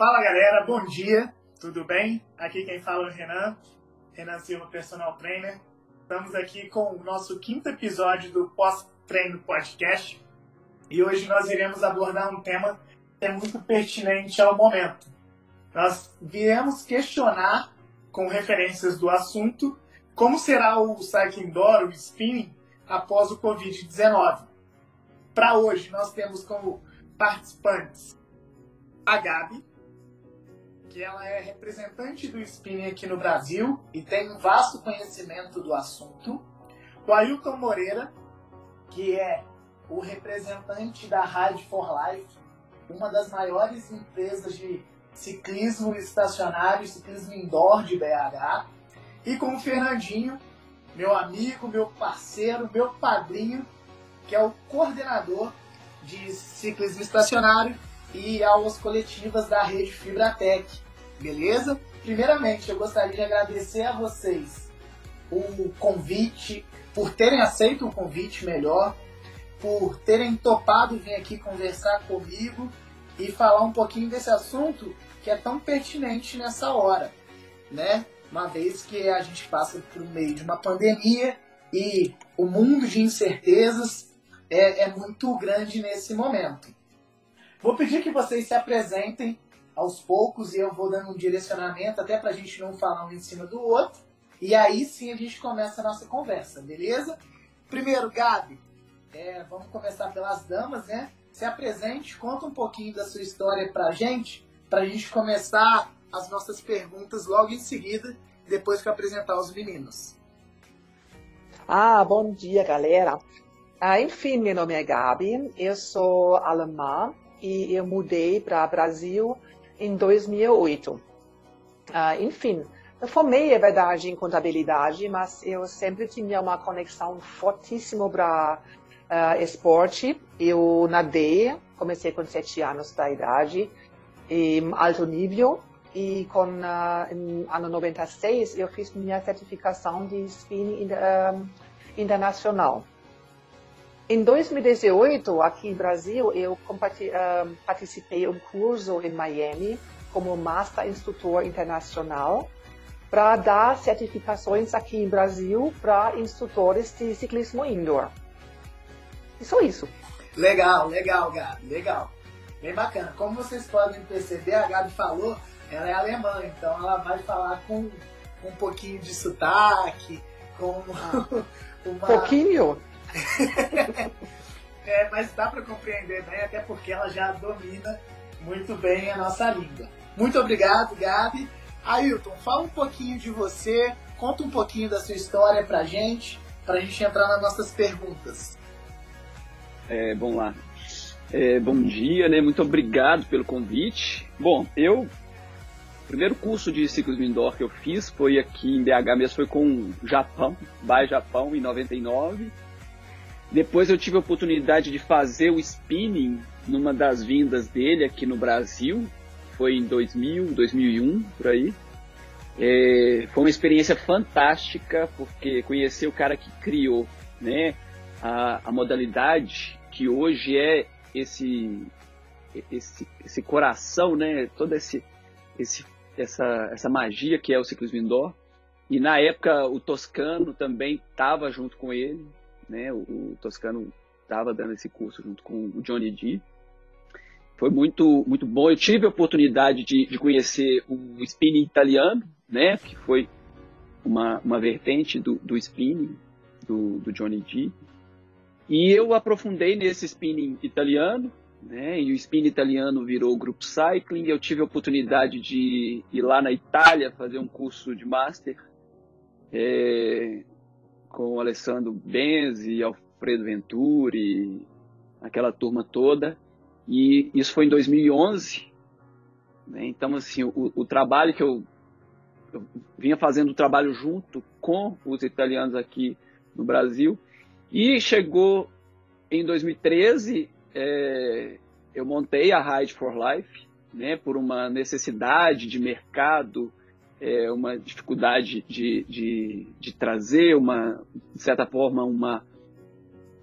Fala galera, bom dia, tudo bem? Aqui quem fala é o Renan, Renan Silva, personal trainer. Estamos aqui com o nosso quinto episódio do Pós-Treino Podcast e hoje nós iremos abordar um tema que é muito pertinente ao momento. Nós viemos questionar, com referências do assunto, como será o cycling indoor, o spinning, após o Covid-19. Para hoje, nós temos como participantes a Gabi, que ela é representante do spinning aqui no Brasil e tem um vasto conhecimento do assunto. O Ailton Moreira, que é o representante da Ride for Life, uma das maiores empresas de ciclismo estacionário, ciclismo indoor de BH. E com o Fernandinho, meu amigo, meu parceiro, meu padrinho, que é o coordenador de ciclismo estacionário e aulas coletivas da rede Fibratec. Beleza? Primeiramente, eu gostaria de agradecer a vocês o convite, por terem aceito o convite melhor, por terem topado vir aqui conversar comigo e falar um pouquinho desse assunto que é tão pertinente nessa hora, né? Uma vez que a gente passa por meio de uma pandemia e o mundo de incertezas é, é muito grande nesse momento. Vou pedir que vocês se apresentem aos poucos e eu vou dando um direcionamento até para a gente não falar um em cima do outro. E aí sim a gente começa a nossa conversa, beleza? Primeiro, Gabi, é, vamos começar pelas damas, né? Se apresente, conta um pouquinho da sua história pra gente, pra gente começar as nossas perguntas logo em seguida, depois que eu apresentar os meninos. Ah, bom dia, galera. Ah, enfim, meu nome é Gabi, eu sou alemã e eu mudei para o Brasil em 2008. Ah, enfim, eu formei, é verdade, em contabilidade, mas eu sempre tinha uma conexão fortíssima para uh, esporte. Eu nadei, comecei com sete anos da idade, em alto nível. E com uh, em ano 96 eu fiz minha certificação de spinning uh, internacional. Em 2018, aqui no Brasil, eu uh, participei um curso em Miami como Master Instrutor Internacional para dar certificações aqui no Brasil para instrutores de ciclismo indoor. E só isso. Legal, legal, Gabi, legal. Bem bacana. Como vocês podem perceber, a Gabi falou, ela é alemã, então ela vai falar com, um pouquinho de sotaque, com ah. uma... Pouquinho? É, mas dá para compreender bem, até porque ela já domina muito bem a nossa língua. Muito obrigado, Gabi. Ailton, fala um pouquinho de você, conta um pouquinho da sua história pra gente, pra gente entrar nas nossas perguntas. É, vamos lá. É, bom dia, né? Muito obrigado pelo convite. Bom, eu. O primeiro curso de ciclismo indoor que eu fiz foi aqui em BH mesmo, foi com o Japão, By Japão, em 99. Depois eu tive a oportunidade de fazer o spinning numa das vindas dele aqui no Brasil. Foi em 2000, 2001, por aí. É, foi uma experiência fantástica, porque conhecer o cara que criou né, a, a modalidade que hoje é esse esse, esse coração, né? Toda esse, esse, essa, essa magia que é o ciclismo indoor. E na época o Toscano também estava junto com ele, né? O, o Toscano estava dando esse curso junto com o Johnny D. Foi muito, muito bom. Eu tive a oportunidade de, de conhecer o spinning italiano, né? Que foi uma, uma vertente do, do spinning do, do Johnny D. E eu aprofundei nesse spinning italiano, né? E o spinning italiano virou group cycling. Eu tive a oportunidade de ir lá na Itália fazer um curso de master é, com Alessandro Benzi, Alfredo Venturi, aquela turma toda. E isso foi em 2011. Né? Então, assim, o, o trabalho que eu, eu vinha fazendo o trabalho junto com os italianos aqui no Brasil e chegou em 2013, é, eu montei a Ride for Life, né, por uma necessidade de mercado, é, uma dificuldade de, de, de, trazer, uma, de certa forma, uma,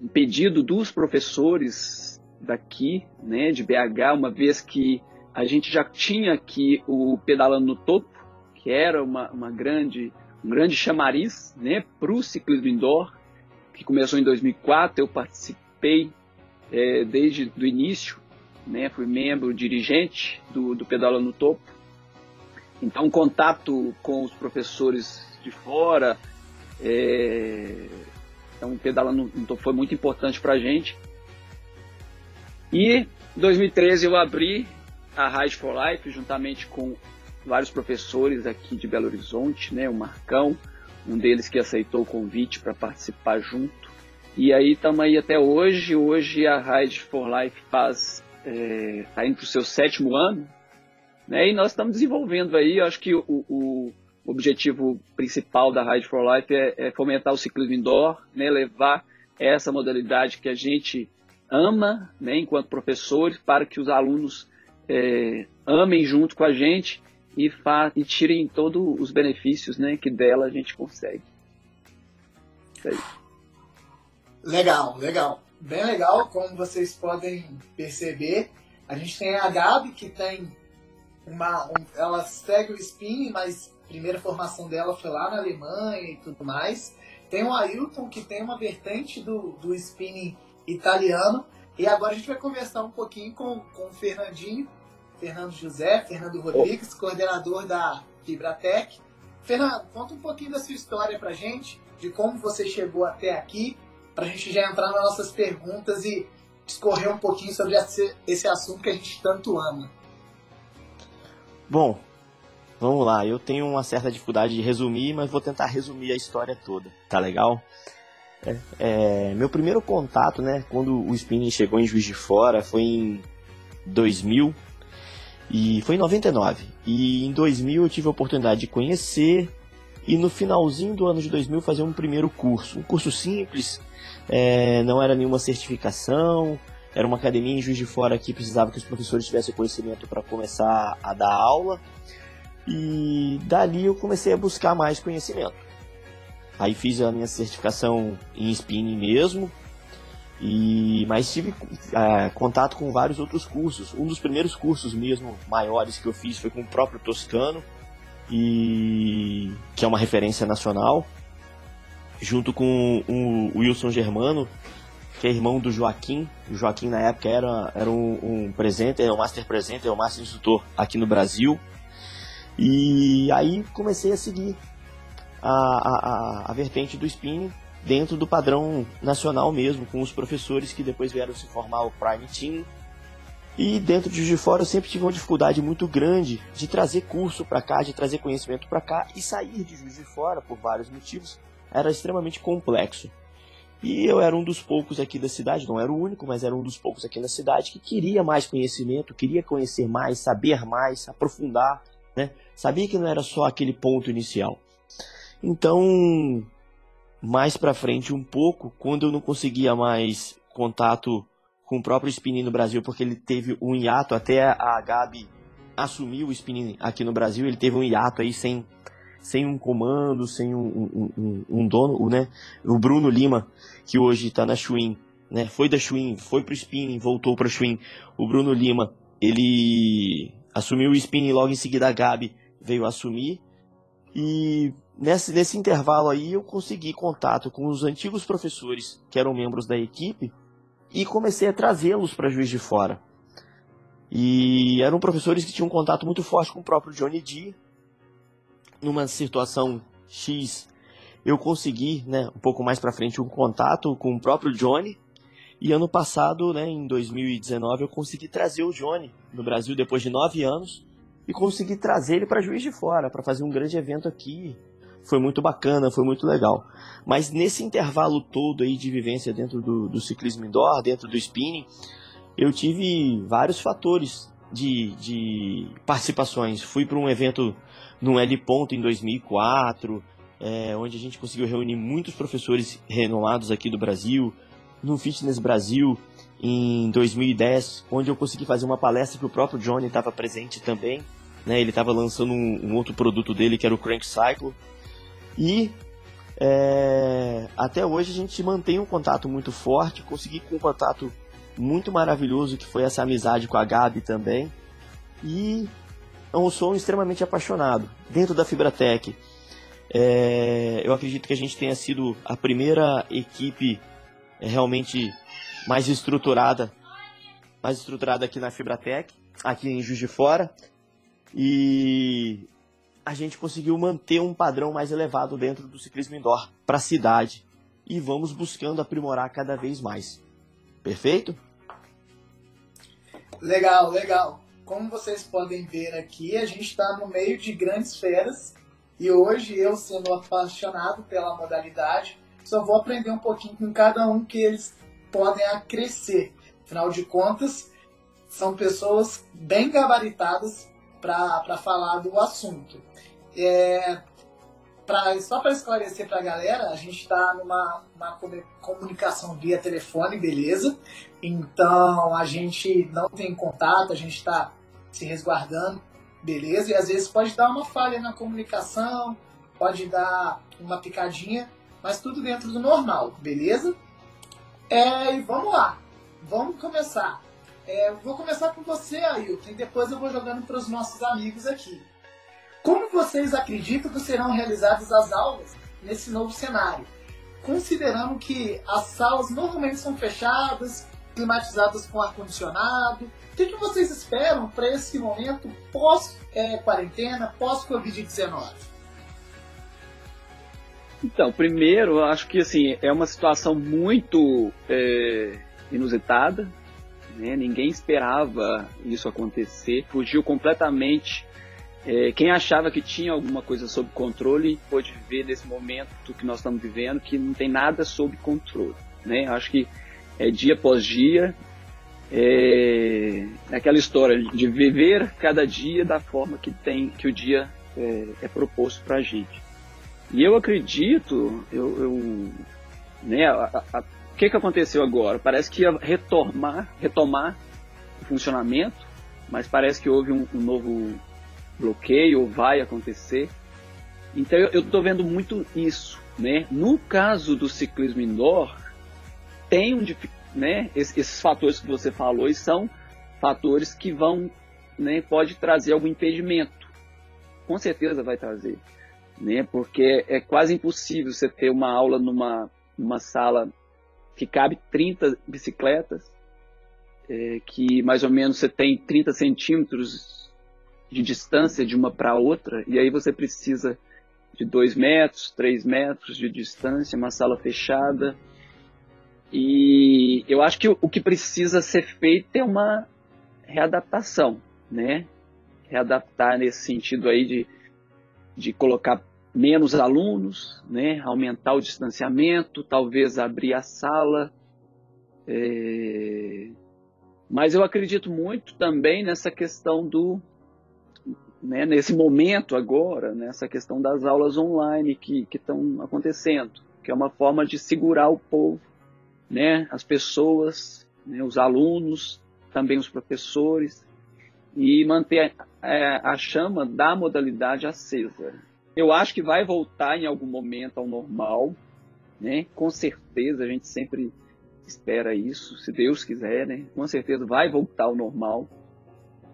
um pedido dos professores daqui, né, de BH, uma vez que a gente já tinha aqui o Pedalando no Topo, que era uma, uma grande, um grande chamariz né, para o ciclismo indoor, que começou em 2004. Eu participei é, desde o início, né, fui membro dirigente do, do Pedalando no Topo. Então, contato com os professores de fora, é, então, Pedalando no Topo foi muito importante para a gente. E em 2013 eu abri a Ride for Life juntamente com vários professores aqui de Belo Horizonte, né, o Marcão, um deles que aceitou o convite para participar junto. E aí estamos aí até hoje. Hoje a Ride for Life faz está é, tá indo para o seu sétimo ano, né? E nós estamos desenvolvendo aí. Acho que o, o objetivo principal da Ride for Life é, é, fomentar o ciclismo indoor, né? Levar essa modalidade que a gente ama, né? Enquanto professores, para que os alunos é, amem junto com a gente e, e tirem todos os benefícios, né? Que dela a gente consegue. Isso. Legal, legal bem legal, como vocês podem perceber. A gente tem a Gabi, que tem uma. Um, ela segue o spinning, mas a primeira formação dela foi lá na Alemanha e tudo mais. Tem o Ailton, que tem uma vertente do, do spinning italiano. E agora a gente vai conversar um pouquinho com, com o Fernandinho, Fernando José, Fernando Rodrigues, oh. coordenador da Fibratec. Fernando, conta um pouquinho da sua história pra gente, de como você chegou até aqui para a gente já entrar nas nossas perguntas e discorrer um pouquinho sobre esse assunto que a gente tanto ama. Bom, vamos lá. Eu tenho uma certa dificuldade de resumir, mas vou tentar resumir a história toda. Tá legal? É, é, meu primeiro contato, né, quando o spinning chegou em Juiz de Fora, foi em 2000 e foi em 99. E em 2000 eu tive a oportunidade de conhecer e no finalzinho do ano de 2000 fazer um primeiro curso, um curso simples é, não era nenhuma certificação, era uma academia em Juiz de Fora que precisava que os professores tivessem conhecimento para começar a dar aula. E dali eu comecei a buscar mais conhecimento. Aí fiz a minha certificação em spinning mesmo, e mas tive é, contato com vários outros cursos. Um dos primeiros cursos mesmo maiores que eu fiz foi com o próprio Toscano, e que é uma referência nacional junto com o Wilson Germano, que é irmão do Joaquim. O Joaquim, na época, era, era um, um presente, era um master presente, era um master instrutor aqui no Brasil. E aí comecei a seguir a, a, a, vertente do spinning dentro do padrão nacional mesmo, com os professores que depois vieram se formar o Prime Team. E dentro de de Fora eu sempre tive uma dificuldade muito grande de trazer curso para cá, de trazer conhecimento para cá e sair de Juiz de Fora por vários motivos era extremamente complexo. E eu era um dos poucos aqui da cidade, não era o único, mas era um dos poucos aqui na cidade que queria mais conhecimento, queria conhecer mais, saber mais, aprofundar, né? Sabia que não era só aquele ponto inicial. Então, mais para frente um pouco, quando eu não conseguia mais contato com o próprio spinning no Brasil, porque ele teve um hiato até a Gabi assumir o spinning aqui no Brasil, ele teve um hiato aí sem sem um comando, sem um, um, um, dono, né? O Bruno Lima, que hoje está na Schwinn, né? Foi da Schwinn, foi pro spinning, voltou para Schwinn. O Bruno Lima, ele assumiu o spinning logo em seguida a Gabi veio assumir e nesse, nesse intervalo aí eu consegui contato com os antigos professores que eram membros da equipe e comecei a trazê-los para Juiz de Fora. E eram professores que tinham um contato muito forte com o próprio Johnny D, numa situação X, eu consegui, né, um pouco mais para frente, um contato com o próprio Johnny. E ano passado, né, em 2019, eu consegui trazer o Johnny no Brasil depois de nove anos e consegui trazer ele para Juiz de Fora para fazer um grande evento aqui. Foi muito bacana, foi muito legal. Mas nesse intervalo todo aí de vivência dentro do, do ciclismo indoor, dentro do spinning, eu tive vários fatores de, de participações. Fui para um evento no L Ponto em 2004, é, onde a gente conseguiu reunir muitos professores renomados aqui do Brasil, no Fitness Brasil em 2010, onde eu consegui fazer uma palestra que o próprio Johnny estava presente também. Né, ele estava lançando um, um, outro produto dele que era o Crank Cycle. E é, até hoje a gente mantém um contato muito forte. Consegui com um contato muito maravilhoso que foi essa amizade com a Gabi também. e eu sou um extremamente apaixonado. Dentro da Fibratec, é, eu acredito que a gente tenha sido a primeira equipe é, realmente mais estruturada, mais estruturada aqui na Fibratec, aqui em Juiz de Fora, e a gente conseguiu manter um padrão mais elevado dentro do ciclismo indoor para a cidade e vamos buscando aprimorar cada vez mais. Perfeito? Legal, legal. Como vocês podem ver aqui, a gente está no meio de grandes feras e hoje eu, sendo apaixonado pela modalidade, só vou aprender um pouquinho com cada um que eles podem crescer. Afinal de contas, são pessoas bem gabaritadas para falar do assunto. É, pra, só para esclarecer para a galera, a gente está numa uma comunicação via telefone, beleza? Então a gente não tem contato, a gente está se resguardando, beleza? E às vezes pode dar uma falha na comunicação, pode dar uma picadinha, mas tudo dentro do normal, beleza? É, e vamos lá, vamos começar. É, vou começar com você, Ailton, e depois eu vou jogando para os nossos amigos aqui. Como vocês acreditam que serão realizadas as aulas nesse novo cenário? Considerando que as salas normalmente são fechadas, climatizadas com ar-condicionado, o que, que, vocês esperam para esse momento pós-quarentena, é, pós-Covid-19? Então, primeiro, acho que assim, é uma situação muito é, inusitada, né? ninguém esperava isso acontecer, fugiu completamente. É, quem achava que tinha alguma coisa sob controle pôde ver nesse momento que nós estamos vivendo que não tem nada sob controle. Né? Acho que é dia após dia, é, aquela história de viver cada dia da forma que tem que o dia é, é proposto para a gente. E eu acredito, eu, eu né, o que, que aconteceu agora? Parece que ia retomar, retomar o funcionamento, mas parece que houve um, um novo bloqueio, ou vai acontecer. Então eu estou vendo muito isso. Né? No caso do ciclismo indoor, tem um, né, esses, fatores que você falou são fatores que vão, né, pode trazer algum impedimento. Com certeza vai trazer, né, porque é quase impossível você ter uma aula numa, numa sala que cabe 30 bicicletas, é, que mais ou menos você tem 30 centímetros de distância de uma para outra, e aí você precisa de 2 metros, 3 metros de distância, uma sala fechada. E eu acho que o, que precisa ser feito é uma readaptação, né? Readaptar nesse sentido aí de, de colocar menos alunos, né, aumentar o distanciamento, talvez abrir a sala. É... Mas eu acredito muito também nessa questão do, né, nesse momento agora, nessa questão das aulas online que estão acontecendo, que é uma forma de segurar o povo, né, as pessoas, né, os alunos, também os professores, e manter a, é, a chama da modalidade acesa. Eu acho que vai voltar em algum momento ao normal, né? Com certeza a gente sempre espera isso, se Deus quiser, né? Com certeza vai voltar ao normal.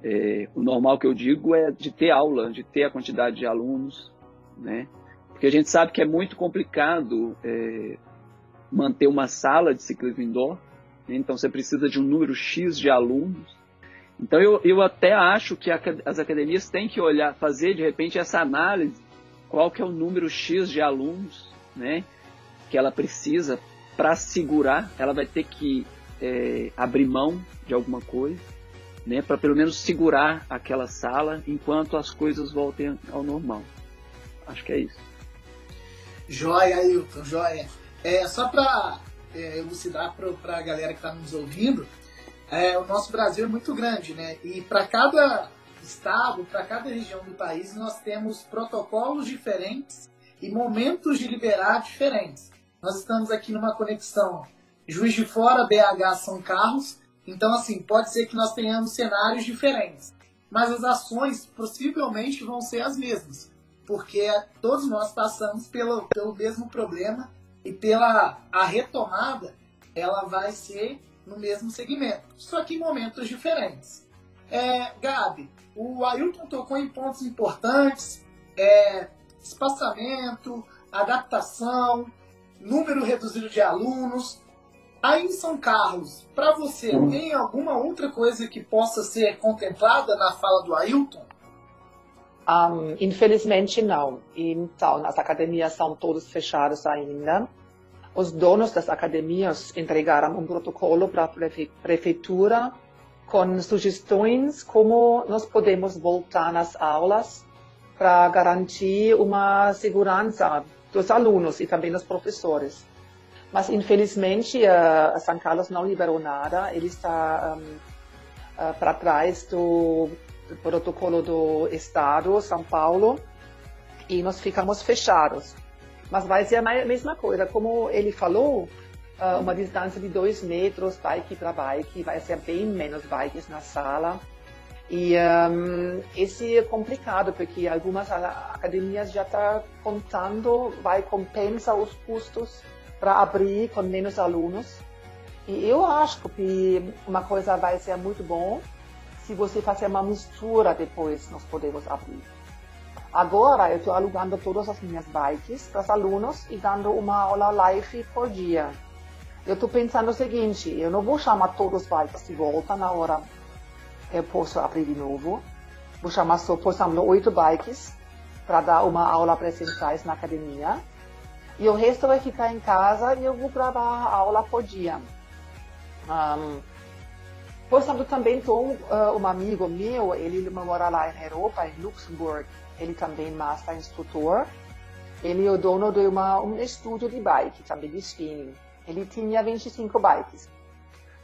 É, o normal que eu digo é de ter aula, de ter a quantidade de alunos, né? Porque a gente sabe que é muito complicado é, manter uma sala de ciclismo indoor, né? então você precisa de um número X de alunos. Então eu, eu até acho que a, as academias têm que olhar, fazer de repente essa análise qual que é o número X de alunos né, que ela precisa para segurar, ela vai ter que é, abrir mão de alguma coisa, né, para pelo menos segurar aquela sala enquanto as coisas voltem ao normal. Acho que é isso. Joia, Ailton, joia. É, só para é, elucidar para a galera que está nos ouvindo, é, o nosso Brasil é muito grande, né? E para cada estado, para cada região do país, nós temos protocolos diferentes e momentos de liberar diferentes. Nós estamos aqui numa conexão Juiz de Fora, BH, São Carlos. Então, assim, pode ser que nós tenhamos cenários diferentes. Mas as ações possivelmente vão ser as mesmas. Porque todos nós passamos pelo, pelo mesmo problema e pela a retomada, ela vai ser no mesmo segmento. Só que em momentos diferentes. É, Gabi, o Ailton tocou em pontos importantes, é, espaçamento, adaptação, número reduzido de alunos. Aí em São Carlos, para você, hum. tem alguma outra coisa que possa ser contemplada na fala do Ailton? Um, infelizmente não. Então, as academias são todas fechadas ainda. Os donos das academias entregaram um protocolo para a prefeitura com sugestões como nós podemos voltar nas aulas para garantir uma segurança dos alunos e também dos professores. Mas, infelizmente, a São Carlos não liberou nada. Ele está um, uh, para trás do protocolo do Estado, São Paulo, e nós ficamos fechados. Mas vai ser a mesma coisa, como ele falou, uh, uma distância de dois metros, bike para bike, vai ser bem menos bikes na sala. E um, esse é complicado, porque algumas academias já estão tá contando, vai compensar os custos para abrir com menos alunos. E eu acho que uma coisa vai ser muito bom se você fazer uma mistura depois, nós podemos abrir. Agora eu estou alugando todas as minhas bikes para os alunos e dando uma aula live por dia. Eu estou pensando o seguinte, eu não vou chamar todos os bikes de volta na hora eu posso abrir de novo. Vou chamar só, por exemplo, oito bikes para dar uma aula presenciais na academia. E o resto vai ficar em casa e eu vou gravar a aula por dia. Um, exemplo, também estou uh, um amigo meu, ele mora lá na Europa, em Luxemburgo. Ele também é master instrutor. Ele é o dono de uma, um estúdio de bike, também de spinning. Ele tinha 25 bikes.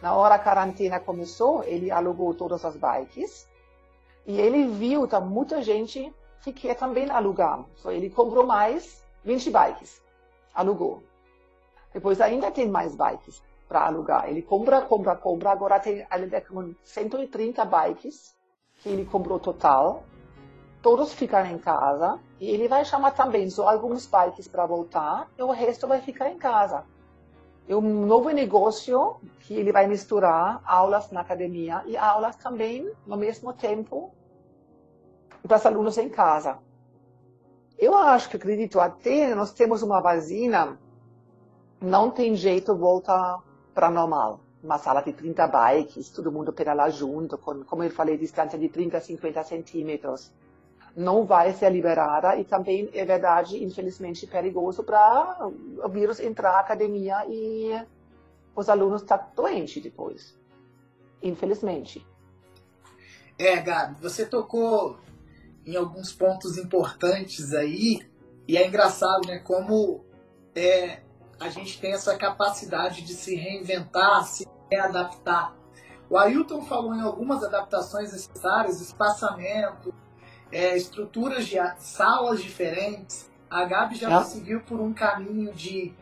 Na hora a quarentena começou, ele alugou todas as bikes. E ele viu que muita gente que quer também alugar. Então ele comprou mais 20 bikes. Alugou. Depois ainda tem mais bikes para alugar. Ele compra, compra, compra. Agora tem ainda com 130 bikes que ele comprou total. Todos ficam em casa. E ele vai chamar também só alguns bikes para voltar. E o resto vai ficar em casa. É um novo negócio que ele vai misturar aulas na academia e aulas também, no mesmo tempo, para os alunos em casa. Eu acho que acredito até nós temos uma vacina, não tem jeito voltar para normal. Uma sala de 30 bikes, todo mundo pedalar junto, com, como eu falei, distância de 30, 50 centímetros. Não vai ser liberada e também é verdade, infelizmente, perigoso para o vírus entrar na academia e os alunos estar tá doentes depois. Infelizmente. É, Gabi, você tocou em alguns pontos importantes aí, e é engraçado, né, como é, a gente tem essa capacidade de se reinventar, se readaptar. O Ailton falou em algumas adaptações necessárias, espaçamento, é, estruturas de salas diferentes. A Gabi já é. seguiu por um caminho de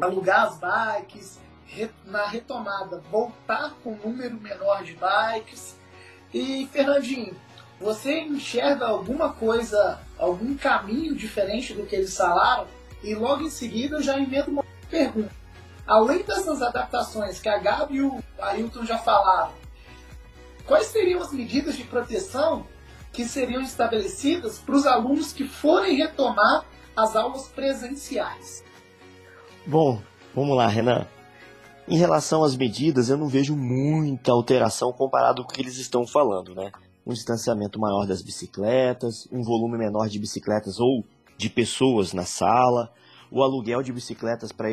alugar as bikes, re, na retomada voltar com um número menor de bikes. E Fernandinho, você enxerga alguma coisa, algum caminho diferente do que eles falaram? E logo em seguida eu já emendo uma pergunta. Além dessas adaptações que a Gabi e o Ailton já falaram, quais seriam as medidas de proteção que seriam estabelecidas para os alunos que forem retomar as aulas presenciais? Bom, vamos lá, Renan. Em relação às medidas, eu não vejo muita alteração comparado com o que eles estão falando, né? Um distanciamento maior das bicicletas, um volume menor de bicicletas ou de pessoas na sala, o aluguel de bicicletas para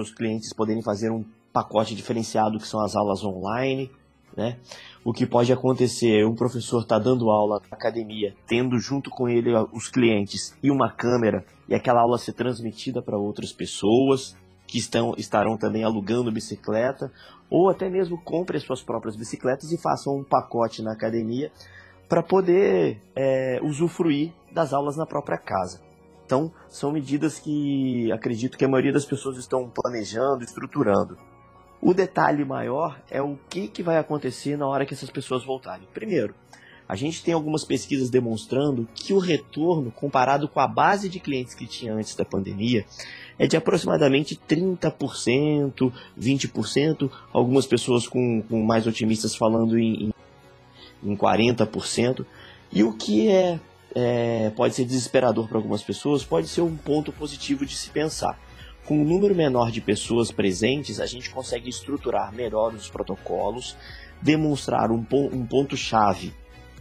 os clientes poderem fazer um pacote diferenciado que são as aulas online, né? O que pode acontecer, um professor está dando aula na academia, tendo junto com ele os clientes e uma câmera, e aquela aula ser transmitida para outras pessoas que estão, estarão também alugando bicicleta, ou até mesmo compre as suas próprias bicicletas e façam um pacote na academia para poder é, usufruir das aulas na própria casa. Então, são medidas que acredito que a maioria das pessoas estão planejando, estruturando. O detalhe maior é o que, que vai acontecer na hora que essas pessoas voltarem. Primeiro, a gente tem algumas pesquisas demonstrando que o retorno, comparado com a base de clientes que tinha antes da pandemia, é de aproximadamente 30%, 20%, algumas pessoas com, com mais otimistas falando em, em em 40%. E o que é, é pode ser desesperador para algumas pessoas, pode ser um ponto positivo de se pensar. Com um número menor de pessoas presentes, a gente consegue estruturar melhor os protocolos, demonstrar um, um ponto-chave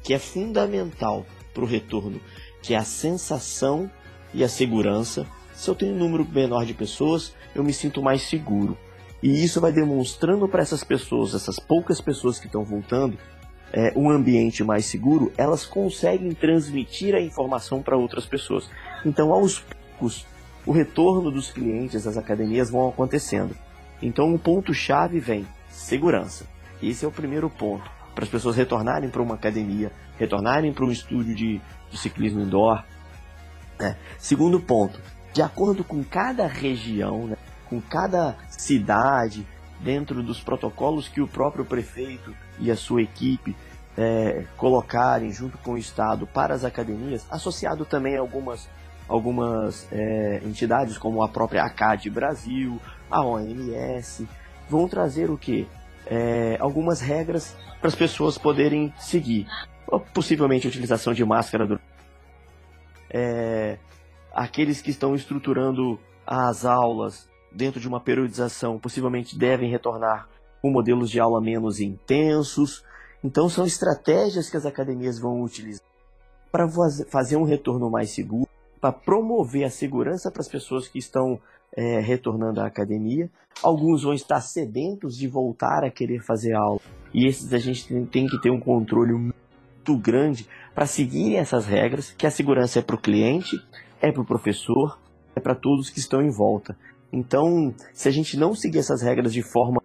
que é fundamental para o retorno, que é a sensação e a segurança. Se eu tenho um número menor de pessoas, eu me sinto mais seguro. E isso vai demonstrando para essas pessoas, essas poucas pessoas que estão voltando, é, um ambiente mais seguro, elas conseguem transmitir a informação para outras pessoas. Então, aos poucos, o retorno dos clientes às academias vão acontecendo. Então, o ponto-chave vem segurança. Esse é o primeiro ponto para as pessoas retornarem para uma academia, retornarem para um estúdio de, de ciclismo indoor. Né? Segundo ponto, de acordo com cada região, né, com cada cidade, dentro dos protocolos que o próprio prefeito e a sua equipe é, colocarem junto com o Estado para as academias, associado também a algumas, algumas é, entidades como a própria ACAD Brasil, a OMS, vão trazer o que? É, algumas regras para as pessoas poderem seguir. Possivelmente a utilização de máscara do... É, aqueles que estão estruturando as aulas dentro de uma periodização, possivelmente devem retornar com modelos de aula menos intensos. Então, são estratégias que as academias vão utilizar para fazer um retorno mais seguro, para promover a segurança para as pessoas que estão é, retornando à academia. Alguns vão estar sedentos de voltar a querer fazer aula. E esses a gente tem, que ter um controle muito grande para seguirem essas regras, que a segurança é para o cliente, é para o professor, é para todos que estão em volta. Então, se a gente não seguir essas regras de forma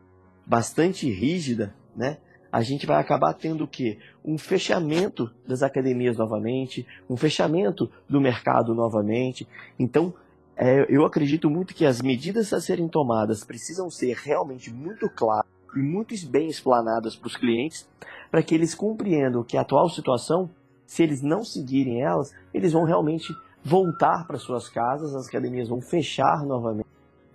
bastante rígida, né, a gente vai acabar tendo o quê? Um fechamento das academias novamente, um fechamento do mercado novamente. Então, é, eu acredito muito que as medidas a serem tomadas precisam ser realmente muito claras e muito bem explanadas para os clientes, para que eles compreendam que a atual situação, se eles não seguirem elas, eles vão realmente voltar para suas casas, as academias vão fechar novamente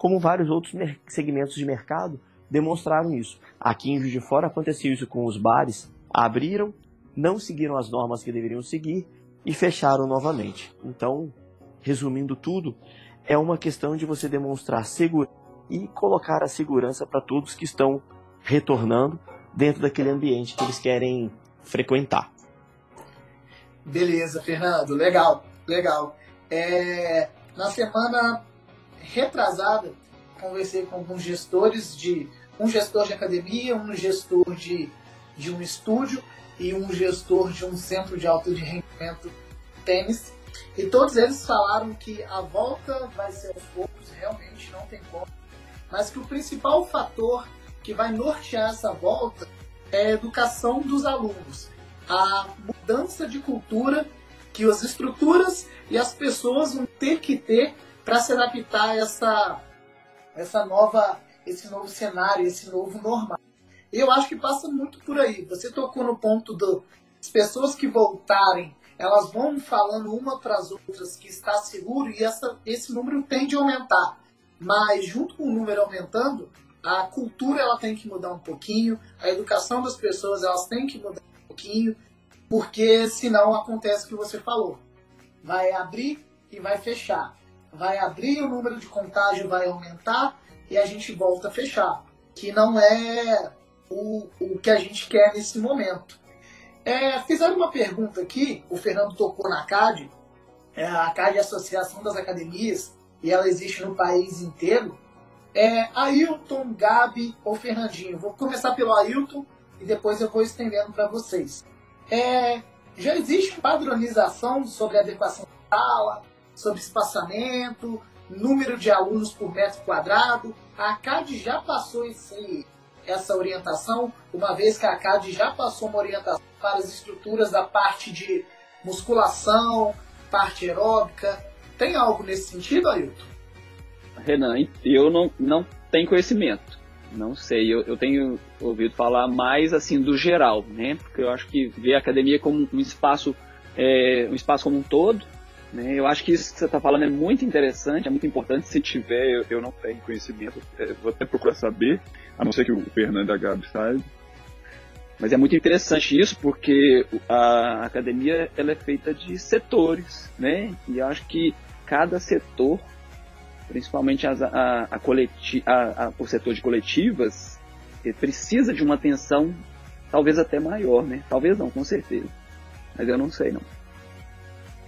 como vários outros segmentos de mercado demonstraram isso. Aqui em Juiz de Fora aconteceu isso com os bares, abriram, não seguiram as normas que deveriam seguir e fecharam novamente. Então, resumindo tudo, é uma questão de você demonstrar segurança e colocar a segurança para todos que estão retornando dentro daquele ambiente que eles querem frequentar. Beleza, Fernando, legal, legal. É, na semana retrasada, conversei com alguns gestores de um gestor de academia, um gestor de, de um estúdio e um gestor de um centro de alto de rendimento tênis. E todos eles falaram que a volta vai ser aos poucos, realmente não tem como, mas que o principal fator que vai nortear essa volta é a educação dos alunos, a mudança de cultura que as estruturas e as pessoas vão ter que ter para se adaptar a essa, essa nova, esse novo cenário, esse novo normal. Eu acho que passa muito por aí. Você tocou no ponto das pessoas que voltarem, elas vão falando uma para as outras que está seguro e essa, esse número tende a aumentar. Mas junto com o número aumentando, a cultura ela tem que mudar um pouquinho, a educação das pessoas elas têm que mudar um pouquinho, porque senão acontece o que você falou. Vai abrir e vai fechar vai abrir, o número de contágio vai aumentar e a gente volta a fechar, que não é o, o que a gente quer nesse momento. É, fizeram uma pergunta aqui, o Fernando tocou na CAD, é, a CAD é a Associação das Academias, e ela existe no país inteiro. É, Ailton, Gabi ou Fernandinho? Vou começar pelo Ailton e depois eu vou estendendo para vocês. É, já existe padronização sobre adequação de sala, sobre espaçamento, número de alunos por metro quadrado. A CAD já passou esse, essa orientação, uma vez que a CAD já passou uma orientação para as estruturas da parte de musculação, parte aeróbica. Tem algo nesse sentido, Ailton? Renan, eu não, não tenho conhecimento. Não sei, eu, eu tenho ouvido falar mais assim do geral, né? Porque eu acho que ver a academia como um espaço, é, um espaço como um todo, né? Eu acho que isso que você está falando é muito interessante, é muito importante. Se tiver, eu, eu não tenho conhecimento, é, vou até procurar saber, a não ser que o Fernando Gabi saibam. Mas é muito interessante isso porque a academia ela é feita de setores, né? E eu acho que cada setor, principalmente as, a, a coleti a, a, o setor de coletivas, precisa de uma atenção talvez até maior, né? Talvez não, com certeza. Mas eu não sei, não.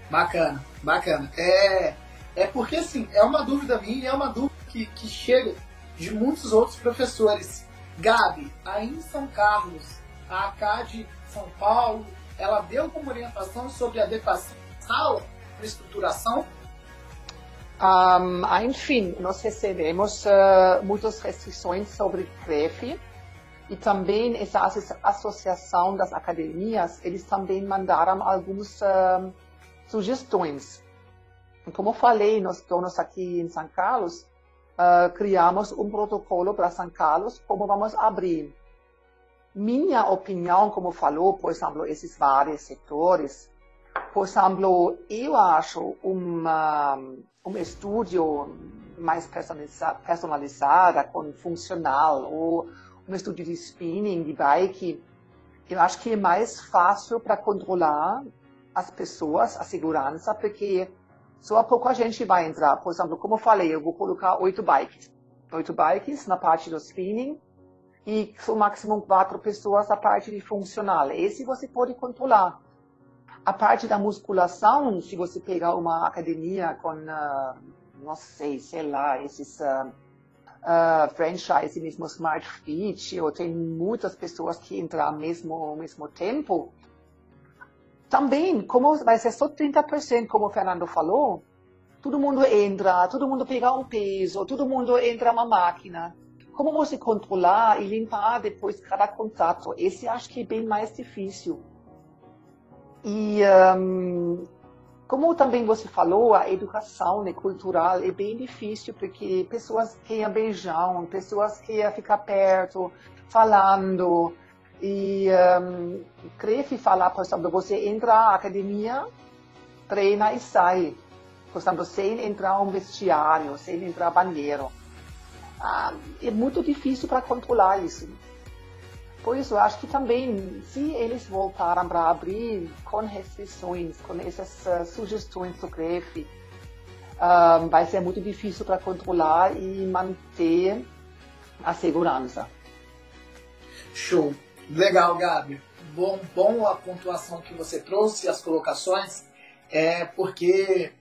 Bacana, bacana. É, é porque, assim, é uma dúvida minha, é uma dúvida que, que chega de muitos outros professores. Gabi, aí em São Carlos, a ACAD São Paulo, ela deu como orientação sobre adequação sala para estruturação? Um, enfim, nós recebemos uh, muitas restrições sobre CREF e também essa associação das academias, eles também mandaram algumas uh, sugestões. Como falei, nós donos aqui em São Carlos, uh, criamos um protocolo para São Carlos, como vamos abrir. Minha opinião, como falou, por exemplo, esses vários setores, por exemplo, eu acho uma, um estúdio mais personalizado, com funcional, ou um estúdio de spinning, de bike, eu acho que é mais fácil para controlar as pessoas, a segurança, porque só a pouco a gente vai entrar. Por exemplo, como falei, eu vou colocar oito bikes. Oito bikes na parte do spinning e o máximo quatro pessoas na parte de funcional. Esse você pode controlar. A parte da musculação, se você pegar uma academia com, uh, não sei, sei lá, esses uh, uh, franchise mesmo Smart Fit, ou tem muitas pessoas que entram mesmo ao mesmo tempo, também, como vai ser só 30%, como o Fernando falou, todo mundo entra, todo mundo pega um peso, todo mundo entra uma máquina. Como você controlar e limpar depois cada contato? Esse acho que é bem mais difícil. E um, como também você falou, a educação né, cultural é bem difícil, porque pessoas querem beijar, pessoas querem ficar perto, falando. E um, CREF falar, por exemplo, você entra na academia, treina e sai. Por exemplo, sem entrar um vestiário, sem entrar banheiro. Ah, é muito difícil para controlar isso. Por isso, acho que também, se eles voltaram para abrir com restrições, com essas uh, sugestões do CREF, uh, vai ser muito difícil para controlar e manter a segurança. Show. Legal, Gabi. Bom, bom a pontuação que você trouxe, as colocações, é porque,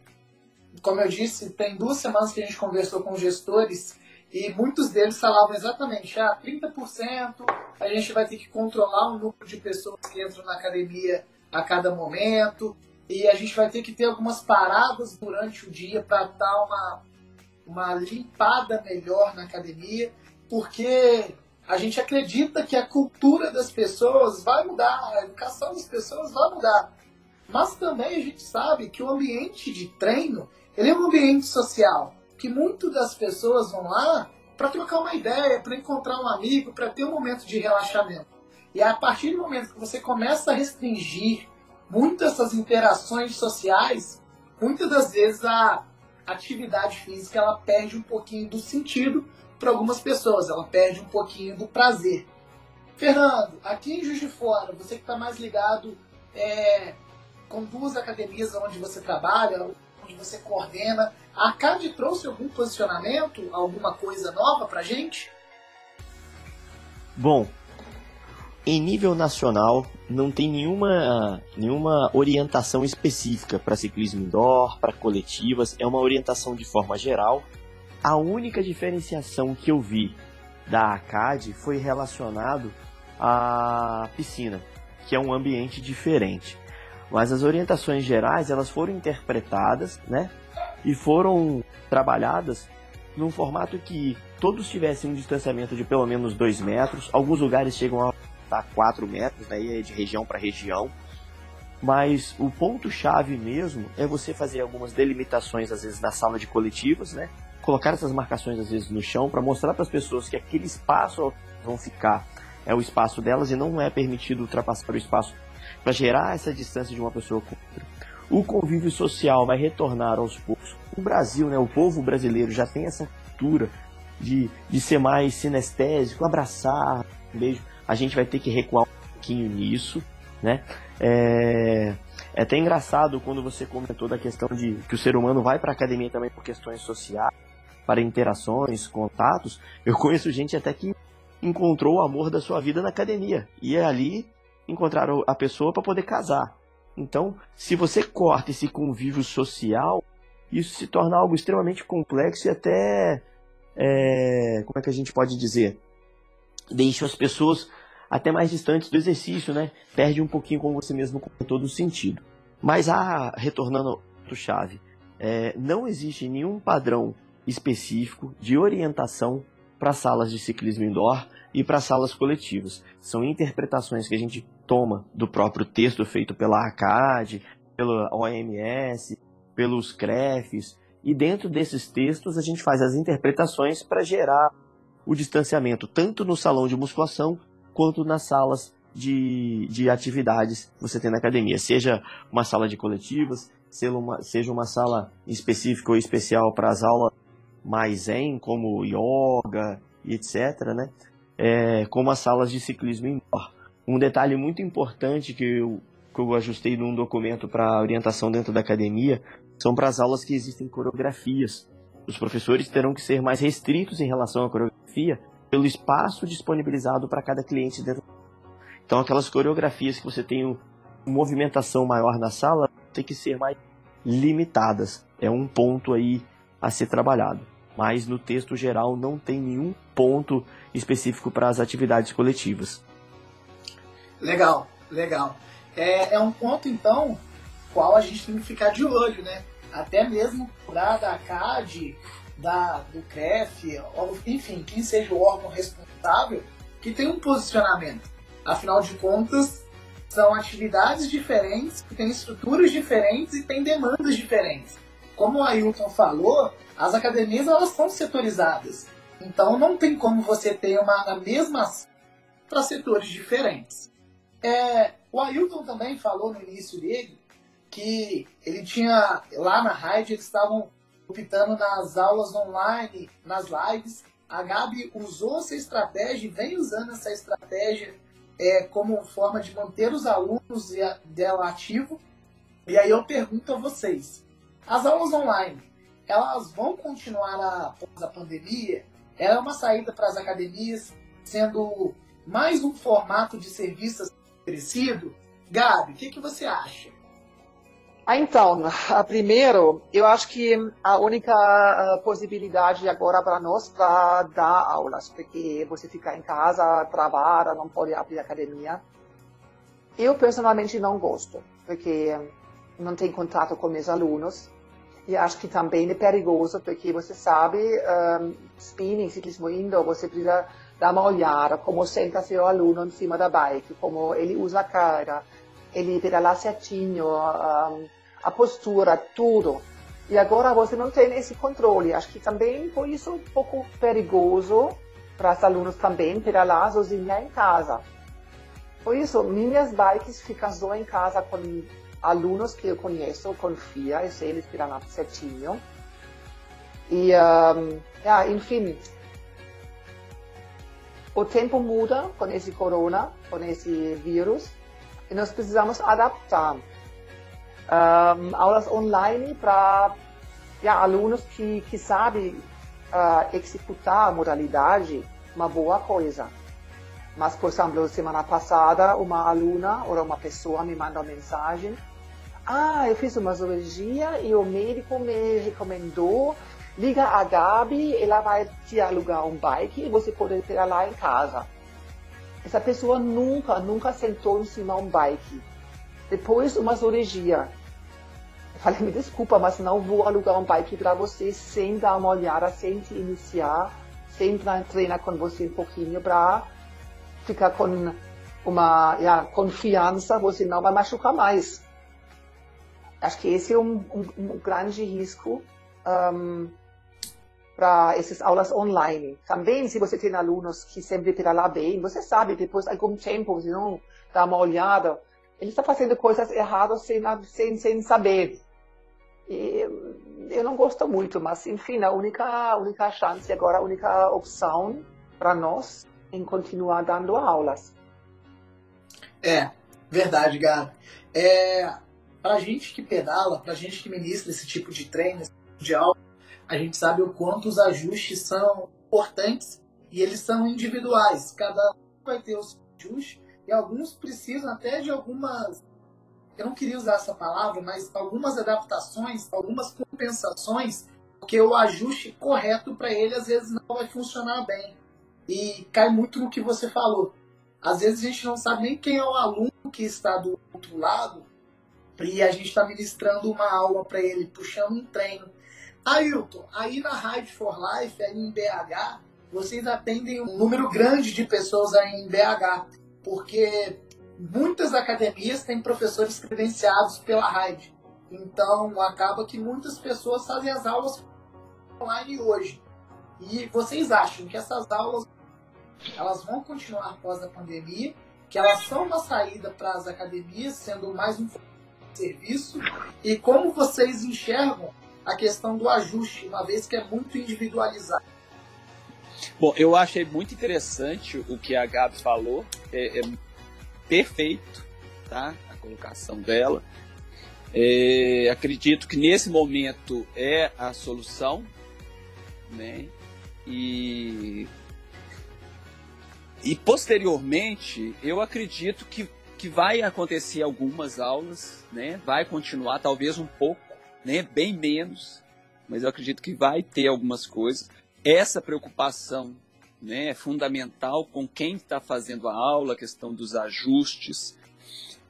como eu disse, tem duas semanas que a gente conversou com gestores e muitos deles falavam exatamente, ah, 30% a gente vai ter que controlar o número de pessoas que entram na academia a cada momento, e a gente vai ter que ter algumas paradas durante o dia para dar uma, uma limpada melhor na academia, porque a gente acredita que a cultura das pessoas vai mudar, a educação das pessoas vai mudar. Mas também a gente sabe que o ambiente de treino ele é um ambiente social, que muitas das pessoas vão lá para trocar uma ideia, para encontrar um amigo, para ter um momento de relaxamento. E a partir do momento que você começa a restringir muitas dessas interações sociais, muitas das vezes a atividade física ela perde um pouquinho do sentido para algumas pessoas, ela perde um pouquinho do prazer. Fernando, aqui em Juiz de Fora, você que está mais ligado é, com duas academias onde você trabalha, onde você coordena, a CAD trouxe algum posicionamento, alguma coisa nova para gente? Bom, em nível nacional, não tem nenhuma, nenhuma orientação específica para ciclismo indoor, para coletivas, é uma orientação de forma geral a única diferenciação que eu vi da ACAD foi relacionado à piscina, que é um ambiente diferente. Mas as orientações gerais, elas foram interpretadas, né? E foram trabalhadas num formato que todos tivessem um distanciamento de pelo menos 2 metros. Alguns lugares chegam a estar 4 metros, daí é de região para região. Mas o ponto-chave mesmo é você fazer algumas delimitações, às vezes, na sala de coletivas, né? Colocar essas marcações às vezes no chão para mostrar para as pessoas que aquele espaço vão ficar é o espaço delas e não é permitido ultrapassar o espaço para gerar essa distância de uma pessoa com outra. O convívio social vai retornar aos poucos. O Brasil, né, o povo brasileiro já tem essa cultura de, de ser mais sinestésico, abraçar, um beijo. A gente vai ter que recuar pouquinho nisso, né? É, é até engraçado quando você comentou da questão de que o ser humano vai para a academia também por questões sociais, para interações, contatos. Eu conheço gente até que encontrou o amor da sua vida na academia e é ali encontrar a pessoa para poder casar. Então, se você corta esse convívio social, isso se torna algo extremamente complexo e até. É, como é que a gente pode dizer? Deixa as pessoas até mais distantes do exercício, né? Perde um pouquinho, como você mesmo comentou, do sentido. Mas, ah, retornando ao chave, é, não existe nenhum padrão específico de orientação para salas de ciclismo indoor e para salas coletivas. São interpretações que a gente toma do próprio texto feito pela ACAD, pela OMS, pelos CREFs, e dentro desses textos a gente faz as interpretações para gerar o distanciamento, tanto no salão de musculação quanto nas salas de, de atividades que você tem na academia, seja uma sala de coletivas, seja uma, seja uma sala específica ou especial para as aulas mais zen, como yoga e etc., né? É, como as salas de ciclismo indoor. Um detalhe muito importante que eu, que eu ajustei num documento para orientação dentro da academia são para as aulas que existem coreografias. Os professores terão que ser mais restritos em relação à coreografia pelo espaço disponibilizado para cada cliente dentro. Então, aquelas coreografias que você tem uma movimentação maior na sala tem que ser mais limitadas. É um ponto aí a ser trabalhado. Mas no texto geral não tem nenhum ponto específico para as atividades coletivas. Legal, legal. É, é um ponto, então, qual a gente tem que ficar de olho, né? Até mesmo da, da CAD, da, do CREF, enfim, quem seja o órgão responsável, que tem um posicionamento. Afinal de contas, são atividades diferentes, que têm estruturas diferentes e têm demandas diferentes. Como o Ailton falou, as academias elas são setorizadas. Então não tem como você ter uma a mesma para setores diferentes. É, o Ailton também falou no início dele que ele tinha, lá na Raid, eles estavam optando nas aulas online, nas lives. A Gabi usou essa estratégia e vem usando essa estratégia é, como forma de manter os alunos dela ativo. E aí eu pergunto a vocês, as aulas online, elas vão continuar após a pandemia? Ela é uma saída para as academias, sendo mais um formato de serviço crescido. Gabi, o que, que você acha? Ah, então, primeiro, eu acho que a única possibilidade agora para nós para dar aulas, porque você fica em casa, trabalha, não pode abrir academia. Eu pessoalmente não gosto, porque não tenho contato com meus alunos. E acho que também é perigoso, porque você sabe, um, spinning, ciclismo indoor, você precisa dar uma olhada como senta seu aluno em cima da bike, como ele usa a cara, ele pedala certinho, um, a postura, tudo. E agora você não tem esse controle. Acho que também por isso um pouco perigoso para os alunos também pedalar sozinha em casa. Por isso, minhas bikes ficam só em casa com alunos que eu conheço, confia, eu sei eles pedalam certinho. E, um, yeah, enfim, o tempo muda com esse corona, com esse vírus, e nós precisamos adaptar. Um, aulas online para ja, alunos que, que sabem uh, executar a modalidade, uma boa coisa. Mas, por exemplo, semana passada, uma aluna ou uma pessoa me mandou uma mensagem. Ah, eu fiz uma cirurgia e o médico me recomendou liga a Gabi, ela vai te alugar um bike e você pode ter lá em casa. Essa pessoa nunca, nunca sentou em cima de um bike. Depois, uma cirurgia. Eu falei, me desculpa, mas não vou alugar um bike para você sem dar uma olhada, sem te iniciar, sem treinar com você um pouquinho para ficar com uma yeah, confiança, você não vai machucar mais. Acho que esse é um, um, um grande risco um, para essas aulas online. Também, se você tem alunos que sempre pedalam bem, você sabe, depois de algum tempo, se não dá uma olhada, ele está fazendo coisas erradas sem, sem, sem saber. E eu não gosto muito, mas enfim, a única, única chance agora, a única opção para nós em continuar dando aulas. É, verdade, Gabi. É, pra gente que pedala, pra gente que ministra esse tipo de treino, tipo de aula, a gente sabe o quanto os ajustes são importantes e eles são individuais. Cada um vai ter o seu ajuste e alguns precisam até de algumas eu não queria usar essa palavra, mas algumas adaptações, algumas compensações, porque o ajuste correto para ele às vezes não vai funcionar bem. E cai muito no que você falou. Às vezes a gente não sabe nem quem é o aluno que está do outro lado e a gente está ministrando uma aula para ele, puxando um treino. Ailton, aí na Ride for Life, aí em BH, vocês atendem um número grande de pessoas aí em BH, porque muitas academias têm professores credenciados pela RAID. Então, acaba que muitas pessoas fazem as aulas online hoje. E vocês acham que essas aulas elas vão continuar após a pandemia, que elas são uma saída para as academias, sendo mais um serviço, e como vocês enxergam a questão do ajuste, uma vez que é muito individualizado? Bom, eu achei muito interessante o que a Gabi falou. É, é perfeito, tá? A colocação dela. É, acredito que nesse momento é a solução, né? E, e posteriormente, eu acredito que, que vai acontecer algumas aulas, né? Vai continuar, talvez um pouco, né? Bem menos, mas eu acredito que vai ter algumas coisas. Essa preocupação né, é fundamental com quem está fazendo a aula, a questão dos ajustes.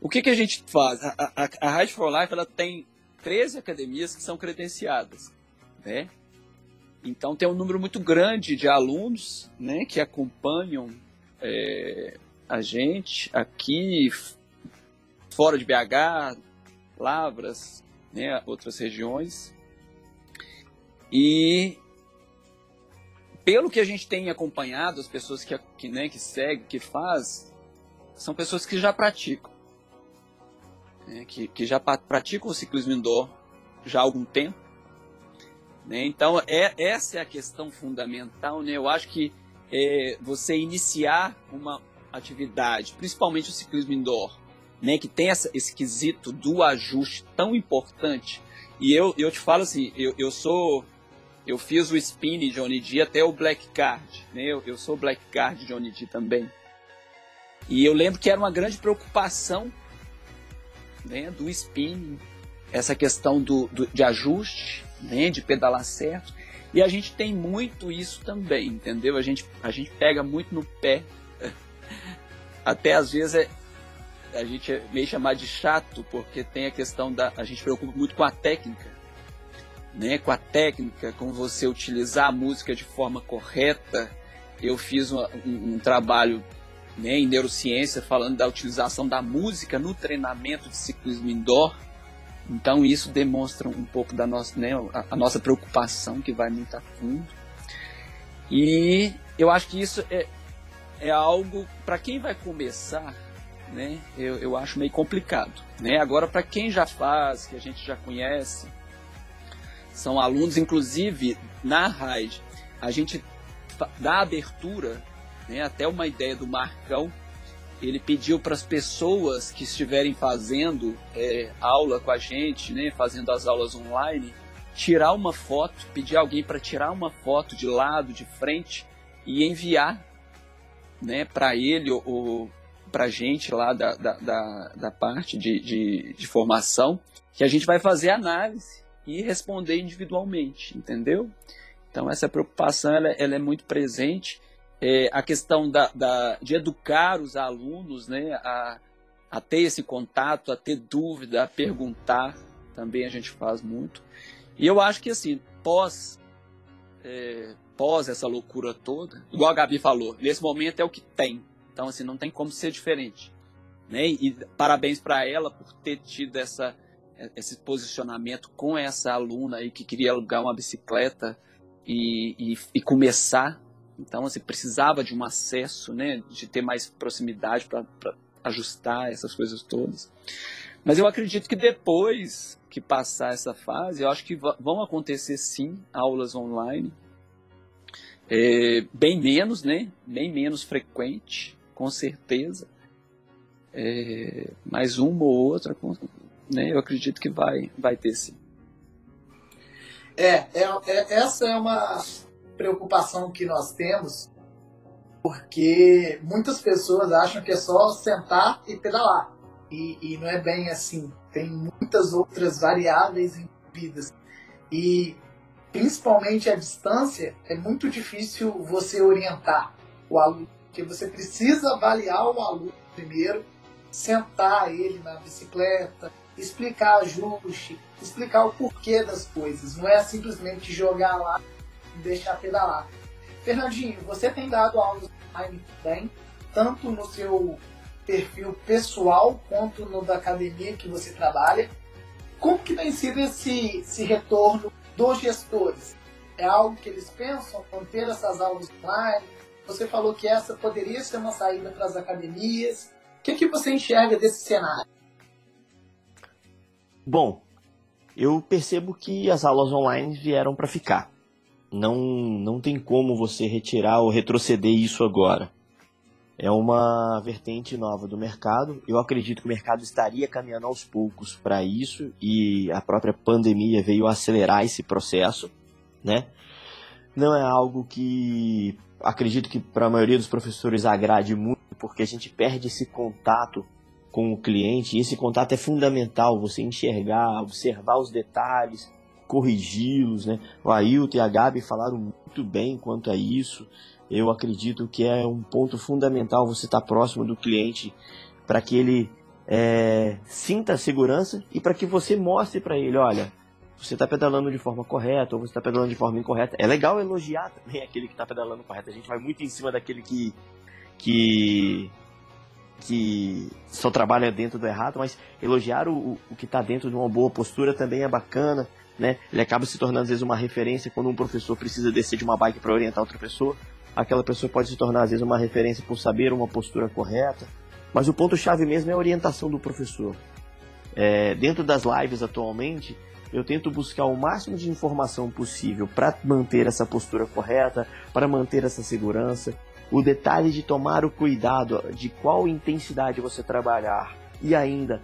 O que, que a gente faz? A, a, a for Life ela tem 13 academias que são credenciadas. Né? Então tem um número muito grande de alunos né, que acompanham é, a gente aqui, fora de BH, Lavras, né, outras regiões. E pelo que a gente tem acompanhado, as pessoas que, que, né, que seguem, que faz, são pessoas que já praticam. Né, que, que já praticam o ciclismo indoor já há algum tempo. Né? Então, é, essa é a questão fundamental. Né? Eu acho que é, você iniciar uma atividade, principalmente o ciclismo indoor, né, que tem essa, esse quesito do ajuste tão importante. E eu, eu te falo assim, eu, eu sou eu fiz o spin Johnny D até o Black Card, né? Eu, eu sou Black Card Johnny D também. E eu lembro que era uma grande preocupação né, do spin, essa questão do, do, de ajuste, né, de pedalar certo. E a gente tem muito isso também, entendeu? A gente, a gente pega muito no pé. Até às vezes é, a gente é meio chamado de chato, porque tem a questão da. A gente preocupa muito com a técnica né, com a técnica, com você utilizar a música de forma correta. Eu fiz uma, um, um, trabalho né, em neurociência falando da utilização da música no treinamento de ciclismo indoor. Então isso demonstra um pouco da nossa, né, a, a nossa preocupação que vai muito a fundo. E eu acho que isso é, é algo para quem vai começar, né? Eu, eu acho meio complicado, né? Agora para quem já faz, que a gente já conhece, são alunos, inclusive na RAID, a gente dá abertura, né, até uma ideia do Marcão, ele pediu para as pessoas que estiverem fazendo é, aula com a gente, né, fazendo as aulas online, tirar uma foto, pedir alguém para tirar uma foto de lado, de frente e enviar né, para ele ou para a gente lá da, da, da, da parte de, de, de formação, que a gente vai fazer análise e responder individualmente, entendeu? Então essa preocupação ela, ela é muito presente. É, a questão da, da, de educar os alunos né, a, a ter esse contato, a ter dúvida, a perguntar, também a gente faz muito. E eu acho que assim, pós, é, pós essa loucura toda, igual a Gabi falou, nesse momento é o que tem. Então assim, não tem como ser diferente. Né? E parabéns para ela por ter tido essa esse posicionamento com essa aluna aí que queria alugar uma bicicleta e, e, e começar. Então, assim, precisava de um acesso, né, de ter mais proximidade para ajustar essas coisas todas. Mas eu acredito que depois que passar essa fase, eu acho que vão acontecer sim aulas online, é, bem menos, né, bem menos frequente, com certeza. É, mais uma ou outra, né, eu acredito que vai, vai ter sim. É, é, é, essa é uma preocupação que nós temos, porque muitas pessoas acham que é só sentar e pedalar. E, e não é bem assim. Tem muitas outras variáveis envolvidas. E principalmente a distância, é muito difícil você orientar o aluno, porque você precisa avaliar o aluno primeiro, sentar ele na bicicleta, explicar ajuste, explicar o porquê das coisas. Não é simplesmente jogar lá e deixar pedalar. Fernandinho, você tem dado aulas online também, tanto no seu perfil pessoal quanto no da academia que você trabalha. Como que tem sido esse, esse retorno dos gestores? É algo que eles pensam, manter essas aulas online? Você falou que essa poderia ser uma saída para as academias. O que, que você enxerga desse cenário? Bom, eu percebo que as aulas online vieram para ficar. Não, não tem como você retirar ou retroceder isso agora. É uma vertente nova do mercado. Eu acredito que o mercado estaria caminhando aos poucos para isso e a própria pandemia veio acelerar esse processo, né? Não é algo que acredito que para a maioria dos professores agrade muito, porque a gente perde esse contato com o cliente. E esse contato é fundamental, você enxergar, observar os detalhes, corrigi-los. Né? O Ailton e a Gabi falaram muito bem quanto a isso. Eu acredito que é um ponto fundamental você estar próximo do cliente para que ele é, sinta a segurança e para que você mostre para ele, olha, você está pedalando de forma correta ou você está pedalando de forma incorreta. É legal elogiar também aquele que está pedalando correto. A gente vai muito em cima daquele que, que que só trabalha dentro do errado, mas elogiar o, o que está dentro de uma boa postura também é bacana, né? Ele acaba se tornando às vezes uma referência quando um professor precisa descer de uma bike para orientar outra pessoa. Aquela pessoa pode se tornar às vezes uma referência por saber uma postura correta. Mas o ponto chave mesmo é a orientação do professor. É, dentro das lives atualmente, eu tento buscar o máximo de informação possível para manter essa postura correta, para manter essa segurança o detalhe de tomar o cuidado de qual intensidade você trabalhar e ainda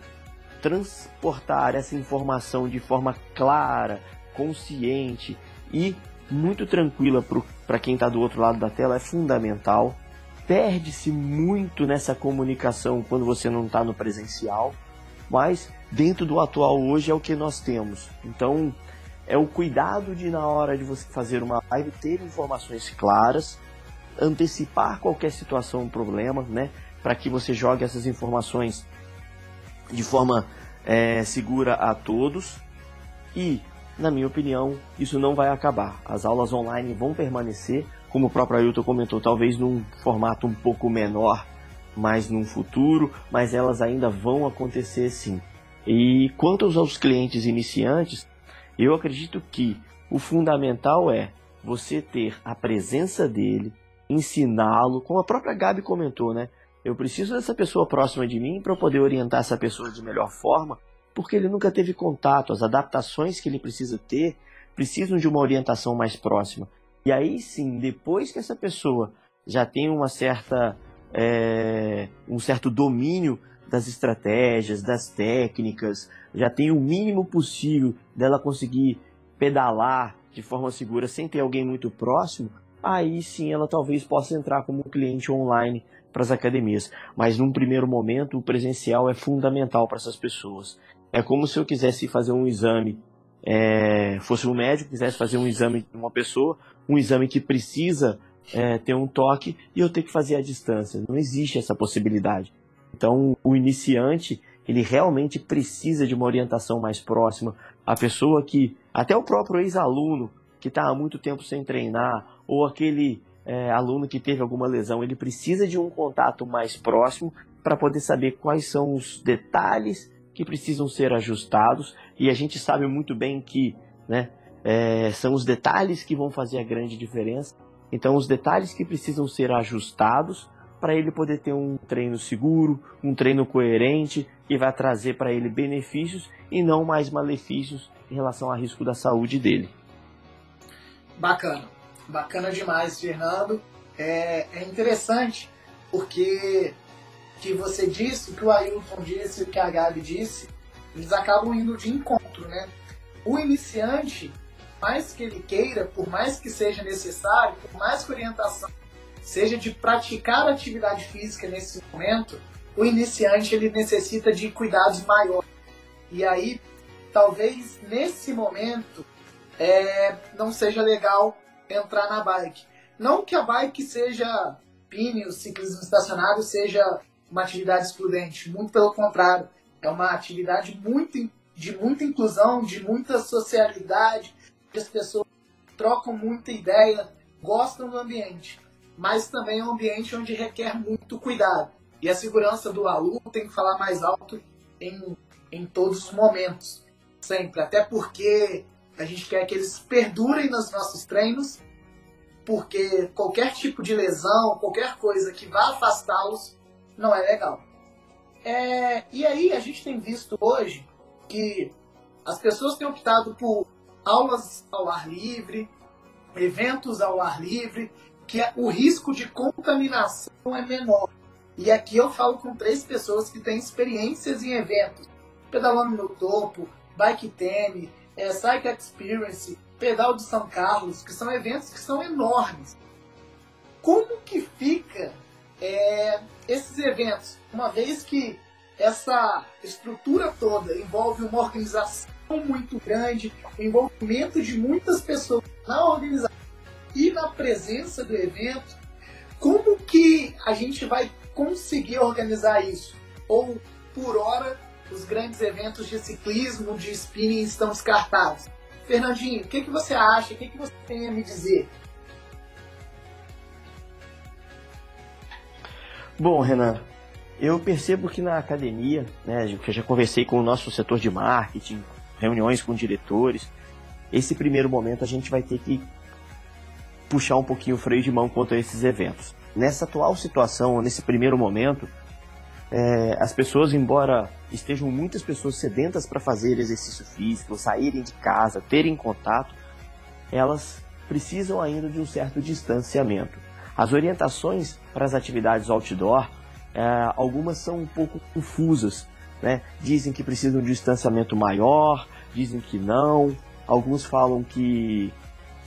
transportar essa informação de forma clara, consciente e muito tranquila para quem está do outro lado da tela é fundamental. Perde-se muito nessa comunicação quando você não está no presencial, mas dentro do atual hoje é o que nós temos. Então é o cuidado de na hora de você fazer uma live ter informações claras antecipar qualquer situação problema, né? Para que você jogue essas informações de forma é, segura a todos. E, na minha opinião, isso não vai acabar. As aulas online vão permanecer, como o próprio Ailton comentou, talvez num formato um pouco menor, mais num futuro, mas elas ainda vão acontecer sim. E quanto aos clientes iniciantes, eu acredito que o fundamental é você ter a presença dele, ensiná-lo, como a própria Gabi comentou, né? Eu preciso dessa pessoa próxima de mim para poder orientar essa pessoa de melhor forma, porque ele nunca teve contato, as adaptações que ele precisa ter precisam de uma orientação mais próxima. E aí sim, depois que essa pessoa já tem uma certa, é, um certo domínio das estratégias, das técnicas, já tem o mínimo possível dela conseguir pedalar de forma segura sem ter alguém muito próximo, aí sim ela talvez possa entrar como cliente online para as academias. Mas num primeiro momento, o presencial é fundamental para essas pessoas. É como se eu quisesse fazer um exame, é, fosse um médico quisesse fazer um exame de uma pessoa, um exame que precisa é, ter um toque e eu ter que fazer à distância. Não existe essa possibilidade. Então, o iniciante, ele realmente precisa de uma orientação mais próxima. A pessoa que, até o próprio ex-aluno, que está há muito tempo sem treinar, ou aquele é, aluno que teve alguma lesão, ele precisa de um contato mais próximo para poder saber quais são os detalhes que precisam ser ajustados. E a gente sabe muito bem que né, é, são os detalhes que vão fazer a grande diferença. Então, os detalhes que precisam ser ajustados para ele poder ter um treino seguro, um treino coerente, que vai trazer para ele benefícios e não mais malefícios em relação ao risco da saúde dele. Bacana, bacana demais, Fernando. É, é interessante porque que você disse, que o Ailton disse, que a Gabi disse, eles acabam indo de encontro, né? O iniciante, mais que ele queira, por mais que seja necessário, por mais que a orientação seja de praticar atividade física nesse momento, o iniciante ele necessita de cuidados maiores. E aí, talvez nesse momento, é, não seja legal entrar na bike. Não que a bike seja pine, o ciclismo estacionário seja uma atividade excludente, muito pelo contrário, é uma atividade muito, de muita inclusão, de muita socialidade, as pessoas trocam muita ideia, gostam do ambiente, mas também é um ambiente onde requer muito cuidado. E a segurança do aluno tem que falar mais alto em, em todos os momentos, sempre. Até porque a gente quer que eles perdurem nos nossos treinos, porque qualquer tipo de lesão, qualquer coisa que vá afastá-los, não é legal. É, e aí a gente tem visto hoje que as pessoas têm optado por aulas ao ar livre, eventos ao ar livre, que o risco de contaminação é menor. E aqui eu falo com três pessoas que têm experiências em eventos. Pedalando no topo, Bike Tene, é, Psych Experience, Pedal de São Carlos, que são eventos que são enormes. Como que fica é, esses eventos, uma vez que essa estrutura toda envolve uma organização muito grande, envolvimento de muitas pessoas na organização e na presença do evento, como que a gente vai conseguir organizar isso? Ou, por hora, os grandes eventos de ciclismo, de spinning estão descartados? Fernandinho, o que, que você acha? O que, que você tem a me dizer? Bom, Renan, eu percebo que na academia, né, que eu já conversei com o nosso setor de marketing, reuniões com diretores, esse primeiro momento a gente vai ter que puxar um pouquinho o freio de mão quanto a esses eventos. Nessa atual situação, nesse primeiro momento, é, as pessoas, embora estejam muitas pessoas sedentas para fazer exercício físico, saírem de casa, terem contato, elas precisam ainda de um certo distanciamento. As orientações para as atividades outdoor, é, algumas são um pouco confusas. Né? Dizem que precisam de um distanciamento maior, dizem que não. Alguns falam que,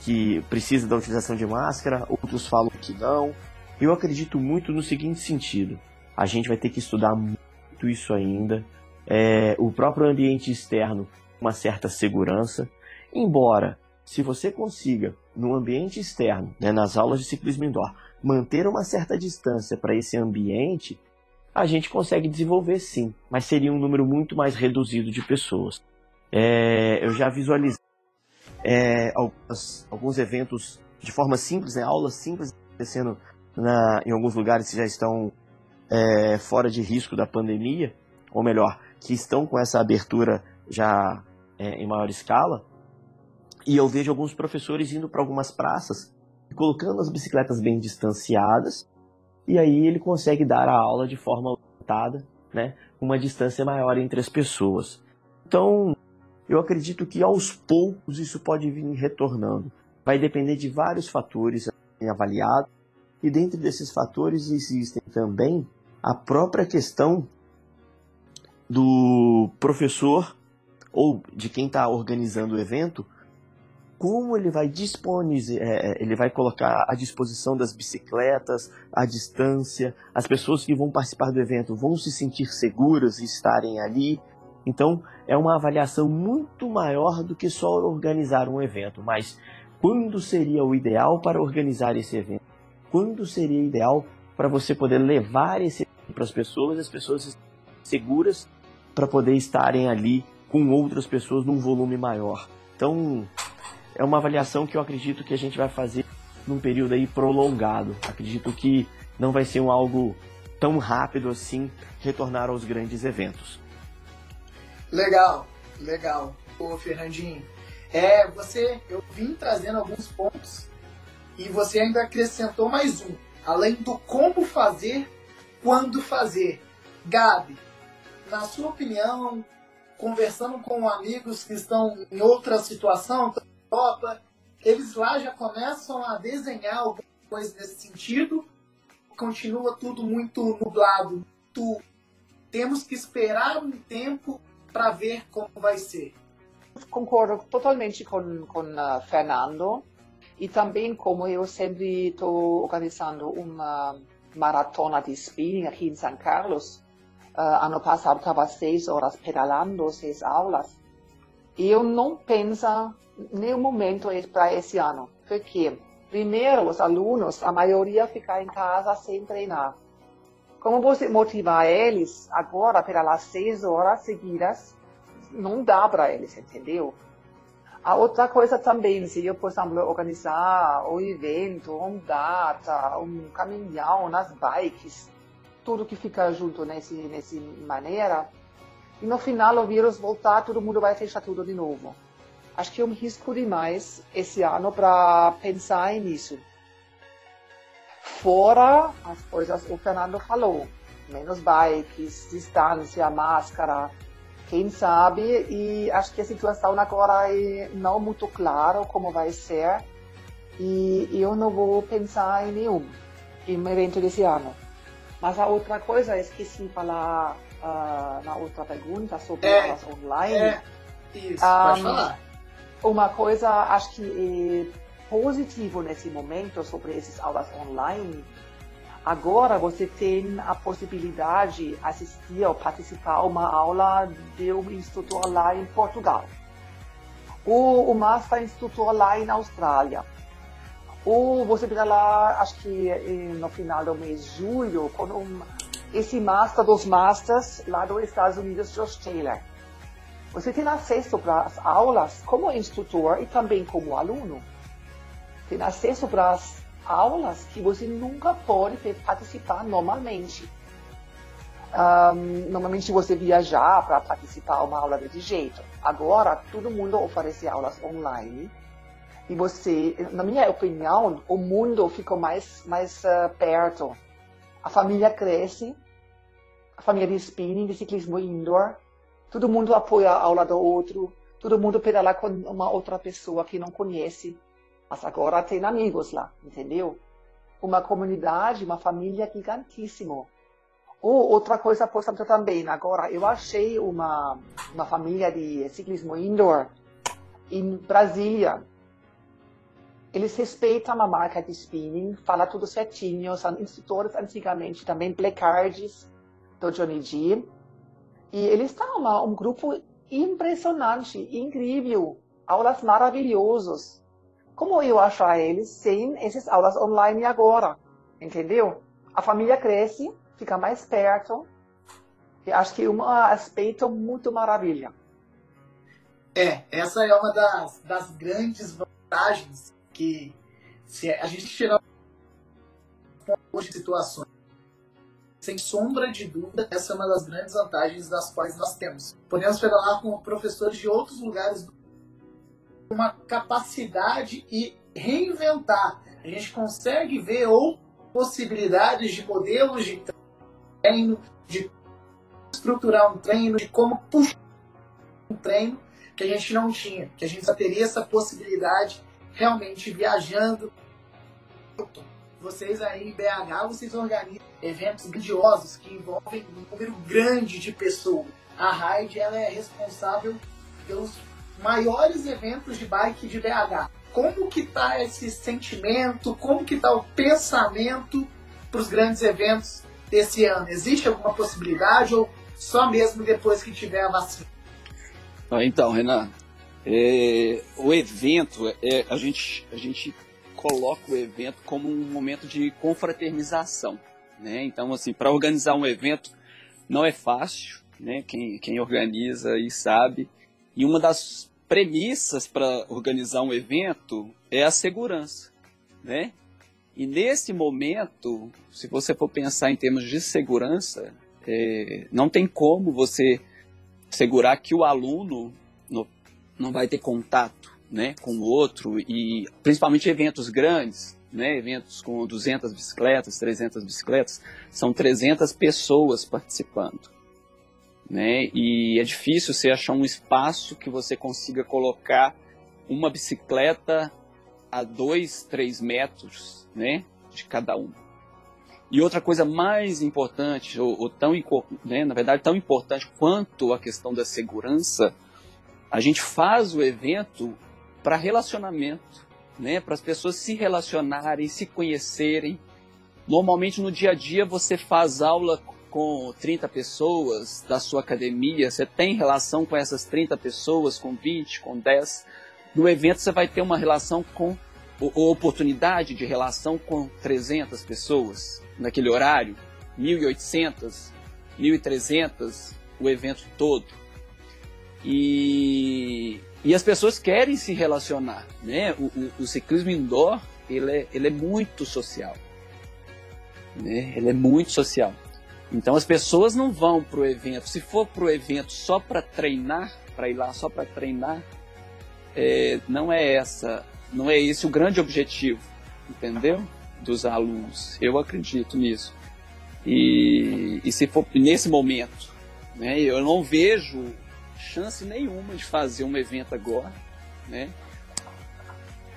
que precisa da utilização de máscara, outros falam que não. Eu acredito muito no seguinte sentido: a gente vai ter que estudar muito isso ainda. É, o próprio ambiente externo, uma certa segurança. Embora, se você consiga no ambiente externo, né, nas aulas de ciclismo indoor, manter uma certa distância para esse ambiente, a gente consegue desenvolver sim, mas seria um número muito mais reduzido de pessoas. É, eu já visualizei é, alguns, alguns eventos de forma simples, né, aulas simples acontecendo na, em alguns lugares que já estão é, fora de risco da pandemia, ou melhor, que estão com essa abertura já é, em maior escala, e eu vejo alguns professores indo para algumas praças, colocando as bicicletas bem distanciadas, e aí ele consegue dar a aula de forma orientada, né, uma distância maior entre as pessoas. Então, eu acredito que aos poucos isso pode vir retornando. Vai depender de vários fatores avaliados, e dentro desses fatores existem também a própria questão do professor ou de quem está organizando o evento como ele vai disponibilizar, é, é, ele vai colocar à disposição das bicicletas, a distância, as pessoas que vão participar do evento vão se sentir seguras e estarem ali. Então, é uma avaliação muito maior do que só organizar um evento, mas quando seria o ideal para organizar esse evento? Quando seria ideal para você poder levar esse evento para as pessoas, as pessoas seguras para poder estarem ali com outras pessoas num volume maior? Então, é uma avaliação que eu acredito que a gente vai fazer num período aí prolongado. Acredito que não vai ser um algo tão rápido assim retornar aos grandes eventos. Legal, legal. Ô Fernandinho, é, você, eu vim trazendo alguns pontos e você ainda acrescentou mais um, além do como fazer, quando fazer. Gabi, na sua opinião, conversando com amigos que estão em outra situação, Eles lá já começam a desenhar alguma coisa nesse sentido. Continua tudo muito nublado muito temos que esperar um tempo para ver como vai ser. Concordo totalmente com, com uh, Fernando e também como eu sempre estou organizando uma maratona de spinning aqui em São Carlos. Uh, ano passado estava seis horas pedalando, seis aulas. Eu não penso nenhum momento para esse ano, porque primeiro os alunos, a maioria fica em casa sem treinar. Como você motivar eles agora lá seis horas seguidas? Não dá para eles, entendeu? A outra coisa também, se eu, por exemplo, organizar um evento, um data, um caminhão nas bikes, tudo que fica junto nesse, nesse maneira, e no final o vírus voltar, todo mundo vai fechar tudo de novo. Acho que é um risco demais esse ano para pensar nisso fora as coisas que o Fernando falou. Menos bikes, distância, máscara, quem sabe. E acho que a situação agora é não muito clara como vai ser. E eu não vou pensar em nenhum em um evento desse ano. Mas a outra coisa, esqueci de falar uh, na outra pergunta sobre é, aulas online. É, isso, um, pode falar. Uma coisa, acho que é positivo nesse momento sobre essas aulas online. Agora você tem a possibilidade de assistir ou participar a uma aula de um instrutor lá em Portugal, ou o Master Instrutor lá na Austrália, ou você vai lá, acho que eh, no final do mês de julho, com um, esse Master dos Masters lá dos Estados Unidos, Josh Taylor. Você tem acesso para as aulas como instrutor e também como aluno tem acesso para as aulas que você nunca pode participar normalmente. Um, normalmente você viajar para participar uma aula desse jeito. Agora, todo mundo oferece aulas online. E você, na minha opinião, o mundo ficou mais, mais uh, perto. A família cresce, a família de spinning, de ciclismo indoor. Todo mundo apoia a aula do outro. Todo mundo pedala com uma outra pessoa que não conhece mas agora tem amigos lá, entendeu? Uma comunidade, uma família gigantíssima. Ou outra coisa, por também, agora eu achei uma, uma família de ciclismo indoor em Brasília. Eles respeitam a marca de spinning, fala tudo certinho, são instrutores antigamente também, Cards do Johnny G. E eles estão uma, um grupo impressionante, incrível, aulas maravilhosas como eu achar eles sem essas aulas online agora? Entendeu? A família cresce, fica mais perto. E acho que é um aspecto muito maravilha. É, essa é uma das, das grandes vantagens que se a gente tirar hoje situações sem sombra de dúvida, essa é uma das grandes vantagens das quais nós temos. Podemos falar com professores de outros lugares uma capacidade e reinventar. A gente consegue ver ou possibilidades de modelos de treino, de estruturar um treino, de como puxar um treino que a gente não tinha, que a gente só teria essa possibilidade realmente viajando. Vocês aí em BH, vocês organizam eventos grandiosos que envolvem um número grande de pessoas. A Raid ela é responsável pelos maiores eventos de bike de BH. Como que tá esse sentimento? Como que tá o pensamento para os grandes eventos desse ano? Existe alguma possibilidade ou só mesmo depois que tiver a vacina? Então, Renan, é, o evento, é, a, gente, a gente coloca o evento como um momento de confraternização. Né? Então, assim, para organizar um evento não é fácil, né? quem, quem organiza e sabe. E uma das premissas para organizar um evento é a segurança, né? E nesse momento, se você for pensar em termos de segurança, é, não tem como você segurar que o aluno no, não vai ter contato né, com o outro, e principalmente eventos grandes, né, eventos com 200 bicicletas, 300 bicicletas, são 300 pessoas participando né? E é difícil você achar um espaço que você consiga colocar uma bicicleta a dois, três metros, né? De cada um. E outra coisa mais importante, ou, ou tão, né, na verdade, tão importante quanto a questão da segurança, a gente faz o evento para relacionamento, né, para as pessoas se relacionarem, se conhecerem. Normalmente no dia a dia você faz aula com 30 pessoas da sua academia, você tem relação com essas 30 pessoas, com 20, com 10. No evento você vai ter uma relação com, ou oportunidade de relação com 300 pessoas naquele horário, 1.800, 1.300, o evento todo. E, e as pessoas querem se relacionar, né? O, o, o ciclismo indoor, ele é, ele é muito social, né? Ele é muito social. Então as pessoas não vão para o evento. Se for para o evento só para treinar, para ir lá só para treinar, é, não é essa, não é esse o grande objetivo, entendeu? Dos alunos. Eu acredito nisso. E, e se for nesse momento, né, eu não vejo chance nenhuma de fazer um evento agora, né?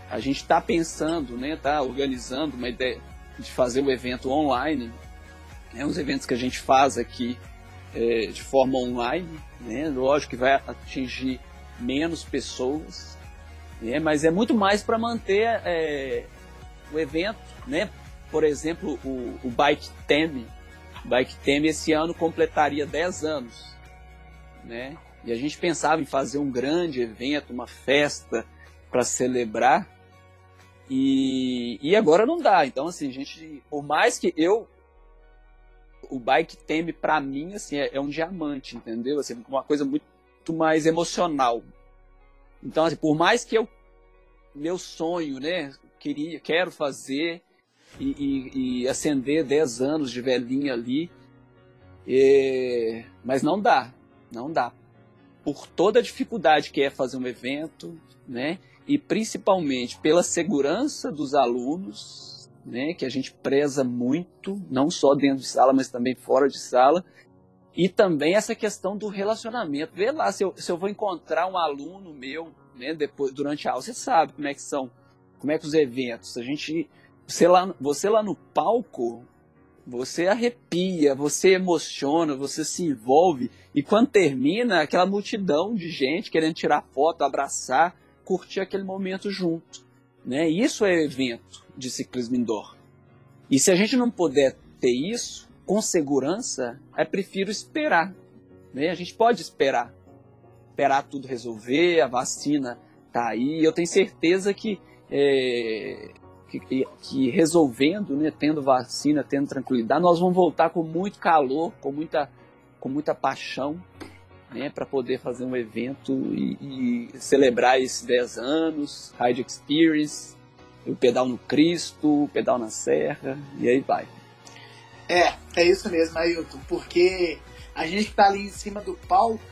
A gente está pensando, né, está organizando uma ideia de fazer o um evento online né, os eventos que a gente faz aqui é, de forma online, né, lógico que vai atingir menos pessoas, né, mas é muito mais para manter é, o evento, né? Por exemplo, o, o Bike Theme, Bike Theme esse ano completaria 10 anos, né? E a gente pensava em fazer um grande evento, uma festa para celebrar, e, e agora não dá. Então, assim, a gente, por mais que eu o bike teme para mim assim é, é, um diamante, entendeu? Assim, uma coisa muito mais emocional. Então, assim, por mais que eu meu sonho, né, queria, quero fazer e, e, e acender 10 anos de velhinha ali, é, mas não dá, não dá. Por toda a dificuldade que é fazer um evento, né, e principalmente pela segurança dos alunos, né, que a gente preza muito, não só dentro de sala, mas também fora de sala. E também essa questão do relacionamento. Vê lá, se eu, se eu vou encontrar um aluno meu, né, depois, durante a aula, você sabe como é que são, como é que os eventos. A gente, você lá, você lá no palco, você arrepia, você emociona, você se envolve. E quando termina, aquela multidão de gente querendo tirar foto, abraçar, curtir aquele momento junto. Né? Isso é evento de ciclismo indoor. E se a gente não puder ter isso com segurança, é prefiro esperar. Né? A gente pode esperar. Esperar tudo resolver, a vacina tá aí. Eu tenho certeza que, é, que, que, resolvendo, né, tendo vacina, tendo tranquilidade, nós vamos voltar com muito calor, com muita, com muita paixão né, para poder fazer um evento e, e, celebrar esses 10 anos, Ride Experience, o pedal no Cristo, o pedal na Serra, e aí vai. É, é isso mesmo, Ailton, porque a gente que tá ali em cima do palco,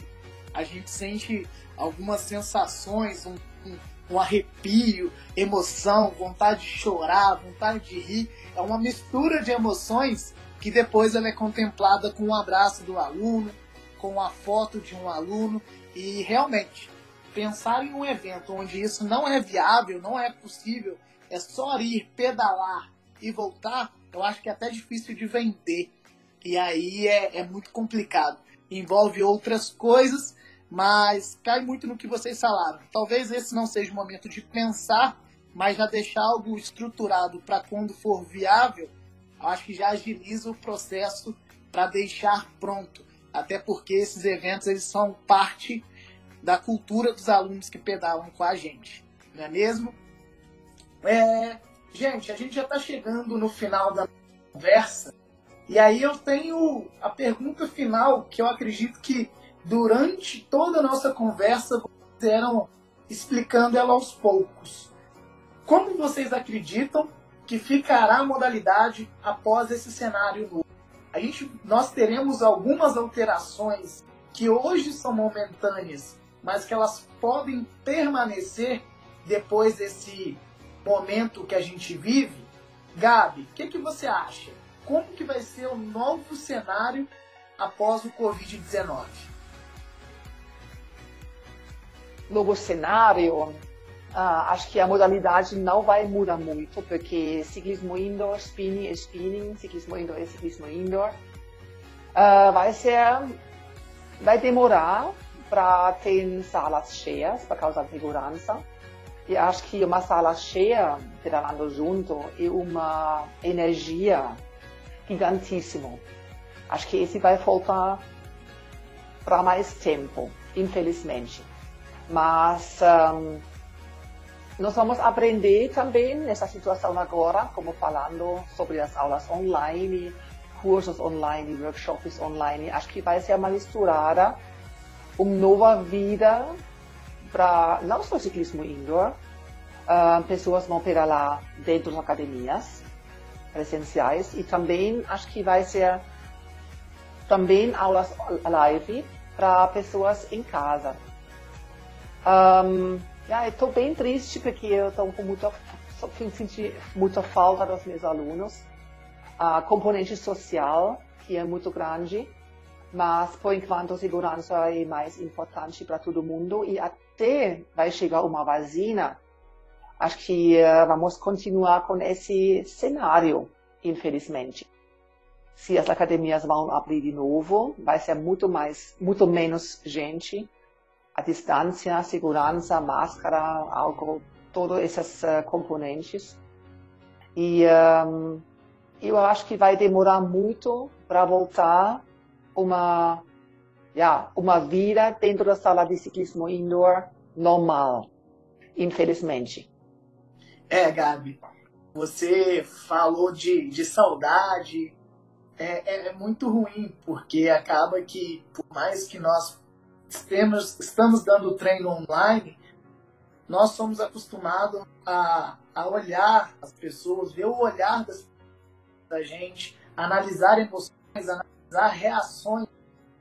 a gente sente algumas sensações, um, um, um arrepio, emoção, vontade de chorar, vontade de rir. É uma mistura de emoções que depois ela é contemplada com um abraço do aluno, com a foto de um aluno e realmente pensar em um evento onde isso não é viável, não é possível, é só ir pedalar e voltar, eu acho que é até difícil de vender. E aí é, é muito complicado. Envolve outras coisas, mas cai muito no que vocês falaram. Talvez esse não seja o momento de pensar, mas já deixar algo estruturado para quando for viável, acho que já agiliza o processo para deixar pronto. Até porque esses eventos eles são parte da cultura dos alunos que pedalam com a gente, não é mesmo? É, gente, a gente já está chegando no final da conversa e aí eu tenho a pergunta final que eu acredito que durante toda a nossa conversa vocês eram explicando ela aos poucos. Como vocês acreditam que ficará a modalidade após esse cenário novo? a gente, nós teremos algumas alterações que hoje são momentâneas, mas que elas podem permanecer depois desse momento que a gente vive. Gabi, o que, que você acha? Como que vai ser o novo cenário após o Covid-19? Novo cenário? Uh, acho que a modalidade não vai mudar muito, porque ciclismo indoor, spinning é spinning, ciclismo indoor é ciclismo indoor. Uh, vai ser, vai demorar para ter salas cheias, por causa da segurança. E acho que uma sala cheia, pedalando junto, é uma energia gigantíssima. Acho que esse vai faltar para mais tempo, infelizmente. Mas um, nós vamos aprender também nessa situação agora, como falando sobre as aulas online, cursos online, workshops online. Acho que vai ser uma misturada, uma nova vida para não só ciclismo indoor, uh, pessoas vão pedalar dentro das academias presenciais e também acho que vai ser também aulas live para pessoas em casa. Um, yeah, estou bem triste porque eu estou com muita, senti muita falta dos meus alunos. A componente social, que é muito grande, mas por enquanto segurança é mais importante para todo mundo e até vai chegar uma vacina, acho que uh, vamos continuar com esse cenário, infelizmente. Se as academias vão abrir de novo, vai ser muito mais, muito menos gente a distância, a segurança, a máscara, álcool, todos esses uh, componentes. E um, eu acho que vai demorar muito para voltar uma, yeah, uma vida dentro da sala de ciclismo indoor normal, infelizmente. É, Gabi, você falou de, de saudade, é, é, é muito ruim, porque acaba que, por mais que nós temos, estamos dando treino online, nós somos acostumados a, a olhar as pessoas, ver o olhar das, da gente, analisar emoções, analisar reações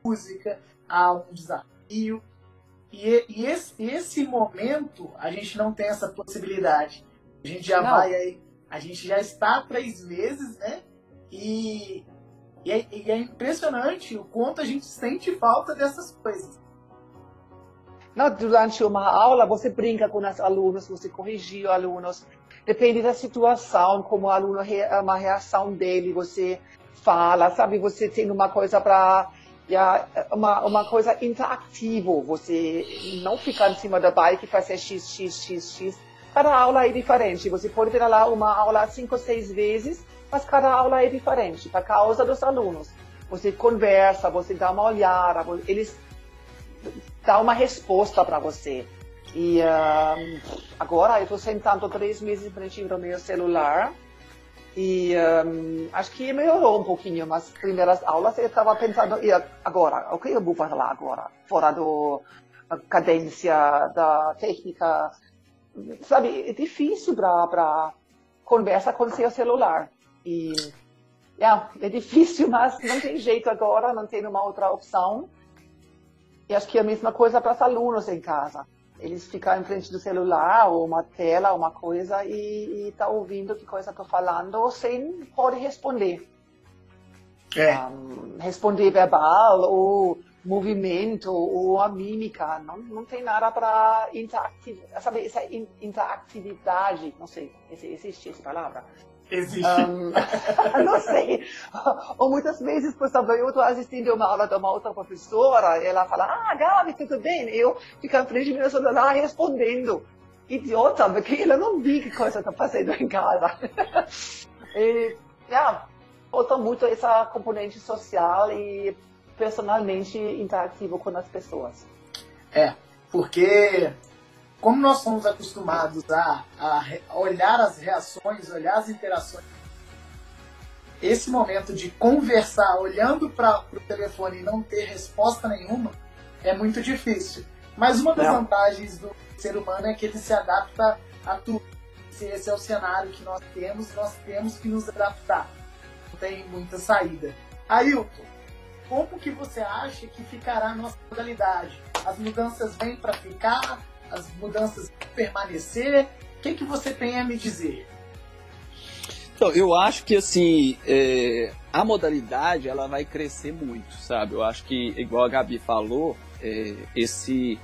música, a um desafio. E, e esse, esse momento a gente não tem essa possibilidade. A gente já não. vai aí, a gente já está há três meses, né? E, e é, e é impressionante o quanto a gente sente falta dessas coisas. Não, durante uma aula você brinca com os alunos, você corrige os alunos. Depende da situação, como o aluno uma reação dele, você fala, sabe? Você tem uma coisa para uma, uma coisa interativa. Você não fica em cima da bike e fazer x, x, x, x. Cada aula é diferente. Você pode ter lá uma aula cinco, seis vezes, mas cada aula é diferente, por causa dos alunos. Você conversa, você dá uma olhada, eles dar uma resposta para você. E uh, agora eu estou sentando três meses em frente ao meu celular e um, acho que melhorou um pouquinho, mas primeiras aulas eu estava pensando, e agora, o que eu vou falar agora? Fora do cadência, da técnica, sabe, é difícil para conversa com seu celular. E yeah, é difícil, mas não tem jeito agora, não tem uma outra opção. E acho que é a mesma coisa para os alunos em casa. Eles ficam em frente do celular ou uma tela, uma coisa, e estão tá ouvindo que coisa estou falando sem poder responder. É. Um, responder verbal ou movimento ou a mímica. Não, não tem nada para interatividade, sabe, essa interatividade, não sei, existe essa palavra? Existe. Um, não sei. Ou muitas vezes, por exemplo, eu estou assistindo uma aula de uma outra professora, ela fala, ah, Gabi, tudo bem? Eu fico em frente do meu celular respondendo. Idiota, porque ela não vi que coisa está fazendo em casa. e, yeah, falta muito essa componente social e personalmente interativo com as pessoas. É, porque como nós somos acostumados a, a olhar as reações, olhar as interações, esse momento de conversar olhando para o telefone e não ter resposta nenhuma é muito difícil. Mas uma das vantagens do ser humano é que ele se adapta a tudo. Se esse é o cenário que nós temos, nós temos que nos adaptar. Não tem muita saída. Ailton, como que você acha que ficará a nossa modalidade? As mudanças vêm para ficar? As mudanças permanecer? O que, que você tem a me dizer? Então, eu acho que assim, é, a modalidade ela vai crescer muito, sabe? Eu acho que, igual a Gabi falou, é, esse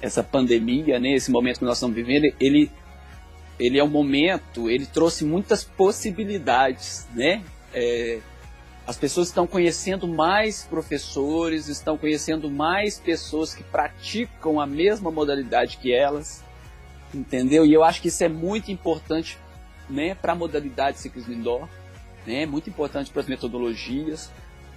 essa pandemia, né, esse momento que nós estamos vivendo, ele, ele é um momento, ele trouxe muitas possibilidades, né? É, as pessoas estão conhecendo mais professores, estão conhecendo mais pessoas que praticam a mesma modalidade que elas, entendeu? E eu acho que isso é muito importante né, para a modalidade ciclismo indoor, né, muito importante para as metodologias,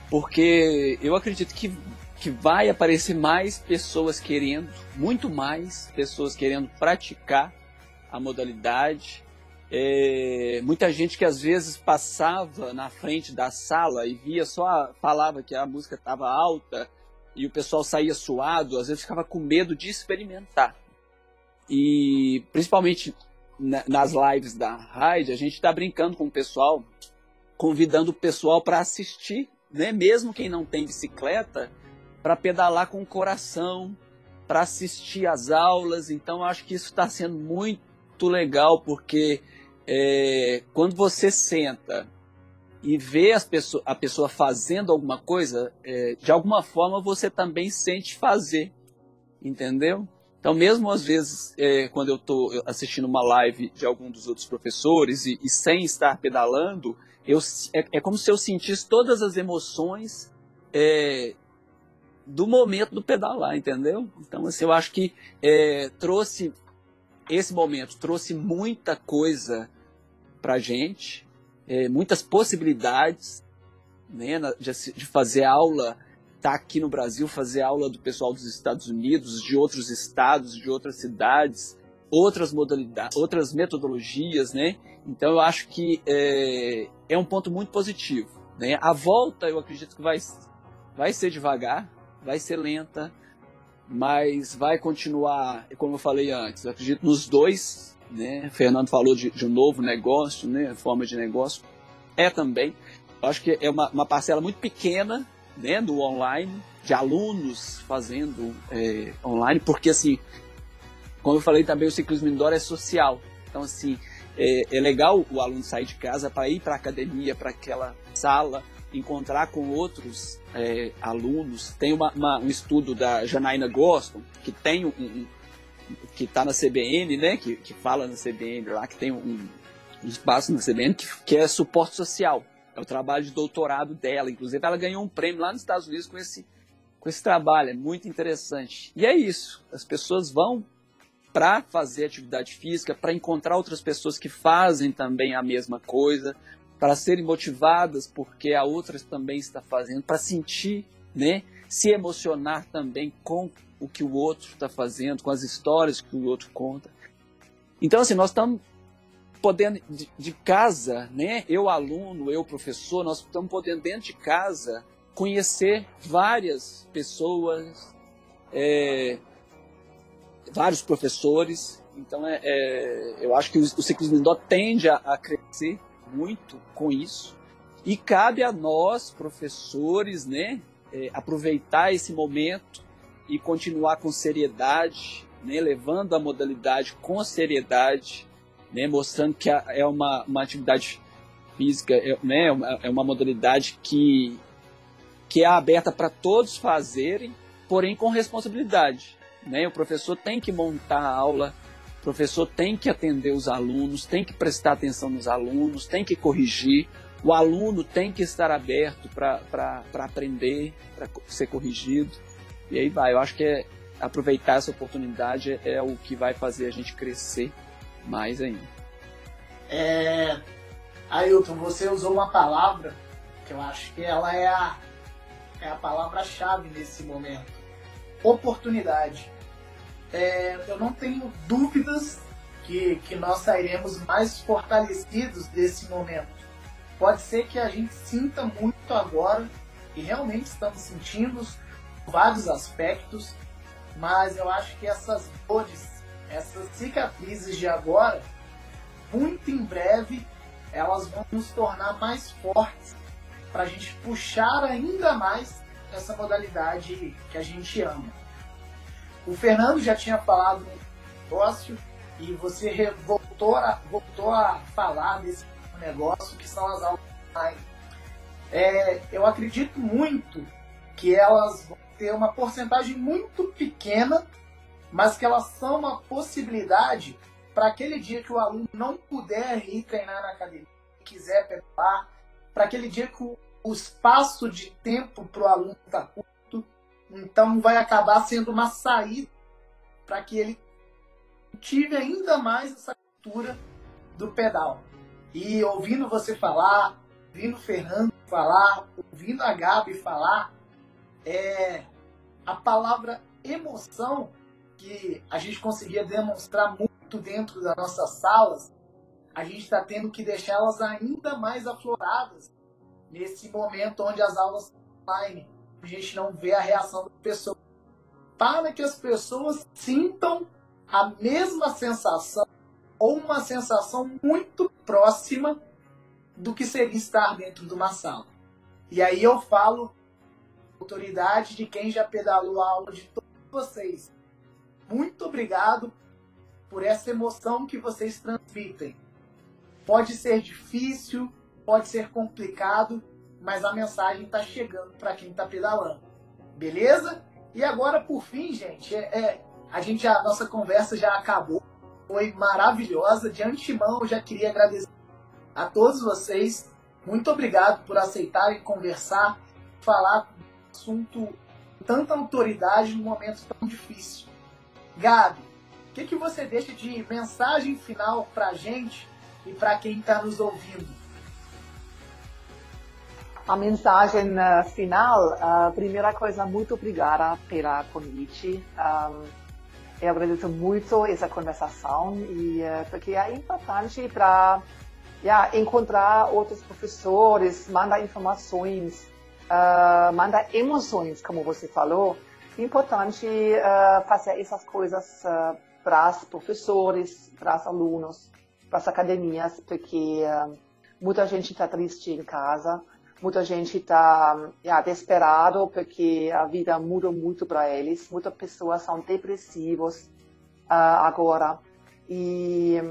porque eu acredito que, que vai aparecer mais pessoas querendo, muito mais pessoas querendo praticar a modalidade, é, muita gente que às vezes passava na frente da sala e via só, falava que a música estava alta e o pessoal saía suado, às vezes ficava com medo de experimentar. E principalmente nas lives da Raid, a gente está brincando com o pessoal, convidando o pessoal para assistir, né? mesmo quem não tem bicicleta, para pedalar com o coração, para assistir às aulas. Então, acho que isso está sendo muito legal, porque é, quando você senta e vê pessoa, a pessoa fazendo alguma coisa, é, de alguma forma você também sente fazer, entendeu? Então, mesmo às vezes, é, quando eu estou assistindo uma live de algum dos outros professores e, e sem estar pedalando, eu, é, é, como se eu sentisse todas as emoções é, do momento do pedalar, entendeu? Então, assim, eu acho que é, trouxe esse momento trouxe muita coisa para gente, é, muitas possibilidades né, de, de fazer aula, estar tá aqui no Brasil, fazer aula do pessoal dos Estados Unidos, de outros estados, de outras cidades, outras modalidades, outras metodologias, né? Então eu acho que é, é um ponto muito positivo. Né? A volta eu acredito que vai, vai ser devagar, vai ser lenta, mas vai continuar, como eu falei antes, acredito nos dois, né? O Fernando falou de, de um novo negócio, né? Forma de negócio. É também. Acho que é uma, uma parcela muito pequena né, do online, de alunos fazendo é, online, porque assim, como eu falei também, o ciclismo indoor é social. Então, assim, é, é legal o aluno sair de casa para ir para a academia, para aquela sala, encontrar com outros é, alunos. Tem uma, uma, um estudo da Janaína Goston, que tem um, um que está na CBN, né, que, que fala na CBN lá, que tem um, um espaço na CBN que, que é suporte social. É o trabalho de doutorado dela. Inclusive, ela ganhou um prêmio lá nos Estados Unidos com esse, com esse trabalho. É muito interessante. E é isso. As pessoas vão para fazer atividade física, para encontrar outras pessoas que fazem também a mesma coisa, para serem motivadas porque a outra também está fazendo, para sentir, né, se emocionar também com o que o outro está fazendo, com as histórias que o outro conta. Então, assim, nós estamos podendo de, de, casa, né? Eu aluno, eu professor, nós estamos podendo dentro de casa conhecer várias pessoas, é, vários professores. Então, é, é, eu acho que o, o ciclismo indoor tende a, a crescer muito com isso. E cabe a nós, professores, né, é, aproveitar esse momento e continuar com seriedade, né, levando a modalidade com seriedade, né, mostrando que é uma, uma atividade física, é, né, é uma modalidade que, que é aberta para todos fazerem, porém com responsabilidade. Né? O professor tem que montar a aula, o professor tem que atender os alunos, tem que prestar atenção nos alunos, tem que corrigir. O aluno tem que estar aberto para aprender, para ser corrigido. E aí vai. Eu acho que é, aproveitar essa oportunidade é, é o que vai fazer a gente crescer mais ainda. É, Ailton, você usou uma palavra que eu acho que ela é a, é a palavra-chave nesse momento. Oportunidade é, eu não tenho dúvidas que, que nós sairemos mais fortalecidos desse momento. Pode ser que a gente sinta muito agora, e realmente estamos sentindo vários aspectos, mas eu acho que essas dores, essas cicatrizes de agora, muito em breve, elas vão nos tornar mais fortes para a gente puxar ainda mais essa modalidade que a gente ama. O Fernando já tinha falado no negócio e você voltou a, voltou a falar desse negócio que são as aulas online. É, eu acredito muito que elas vão ter uma porcentagem muito pequena mas que elas são uma possibilidade para aquele dia que o aluno não puder ir treinar na academia, quiser pedalar, para aquele dia que o, o espaço de tempo para o aluno está curto, então vai acabar sendo uma saída para que ele tive ainda mais essa cultura do pedal. E ouvindo você falar, ouvindo o Fernando falar, ouvindo a Gabi falar, é, a palavra emoção que a gente conseguia demonstrar muito dentro das nossas salas, a gente está tendo que deixá-las ainda mais afloradas nesse momento onde as aulas são online. A gente não vê a reação das pessoas. Para que as pessoas sintam a mesma sensação ou uma sensação muito próxima do que seria estar dentro de uma sala. E aí eu falo autoridade de quem já pedalou a aula de todos vocês. Muito obrigado por essa emoção que vocês transmitem. Pode ser difícil, pode ser complicado, mas a mensagem está chegando para quem está pedalando. Beleza? E agora, por fim, gente, é, é a gente a nossa conversa já acabou. Foi maravilhosa. De antemão, eu já queria agradecer a todos vocês. Muito obrigado por aceitarem conversar, falar um assunto com tanta autoridade num momento tão difícil. Gabi, o que, que você deixa de mensagem final para a gente e para quem está nos ouvindo? A mensagem uh, final, a uh, primeira coisa, muito obrigada pela convite. Um, eu agradeço muito essa conversação e uh, porque é importante para yeah, encontrar outros professores, mandar informações, uh, mandar emoções, como você falou. É importante uh, fazer essas coisas uh, para os professores, para os alunos, para as academias, porque muita gente está triste em casa, muita gente está yeah, desesperado porque a vida muda muito para eles, muitas pessoas são depressivos agora. E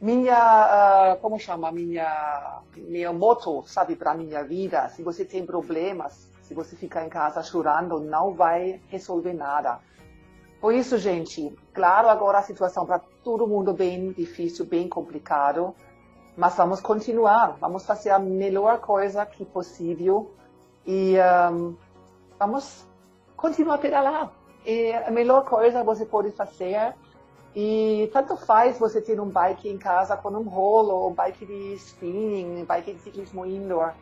minha, uh, como chama, minha, meu moto, sabe, para minha vida, se você tem problemas, se você ficar em casa chorando, não vai resolver nada. Por isso, gente, claro, agora a situação para todo mundo bem difícil, bem complicado, mas vamos continuar, vamos fazer a melhor coisa que possível e um, vamos continuar a pedalar. A melhor coisa você pode fazer e tanto faz você ter um bike em casa com um rolo, um bike de spinning, um bike de ciclismo indoor.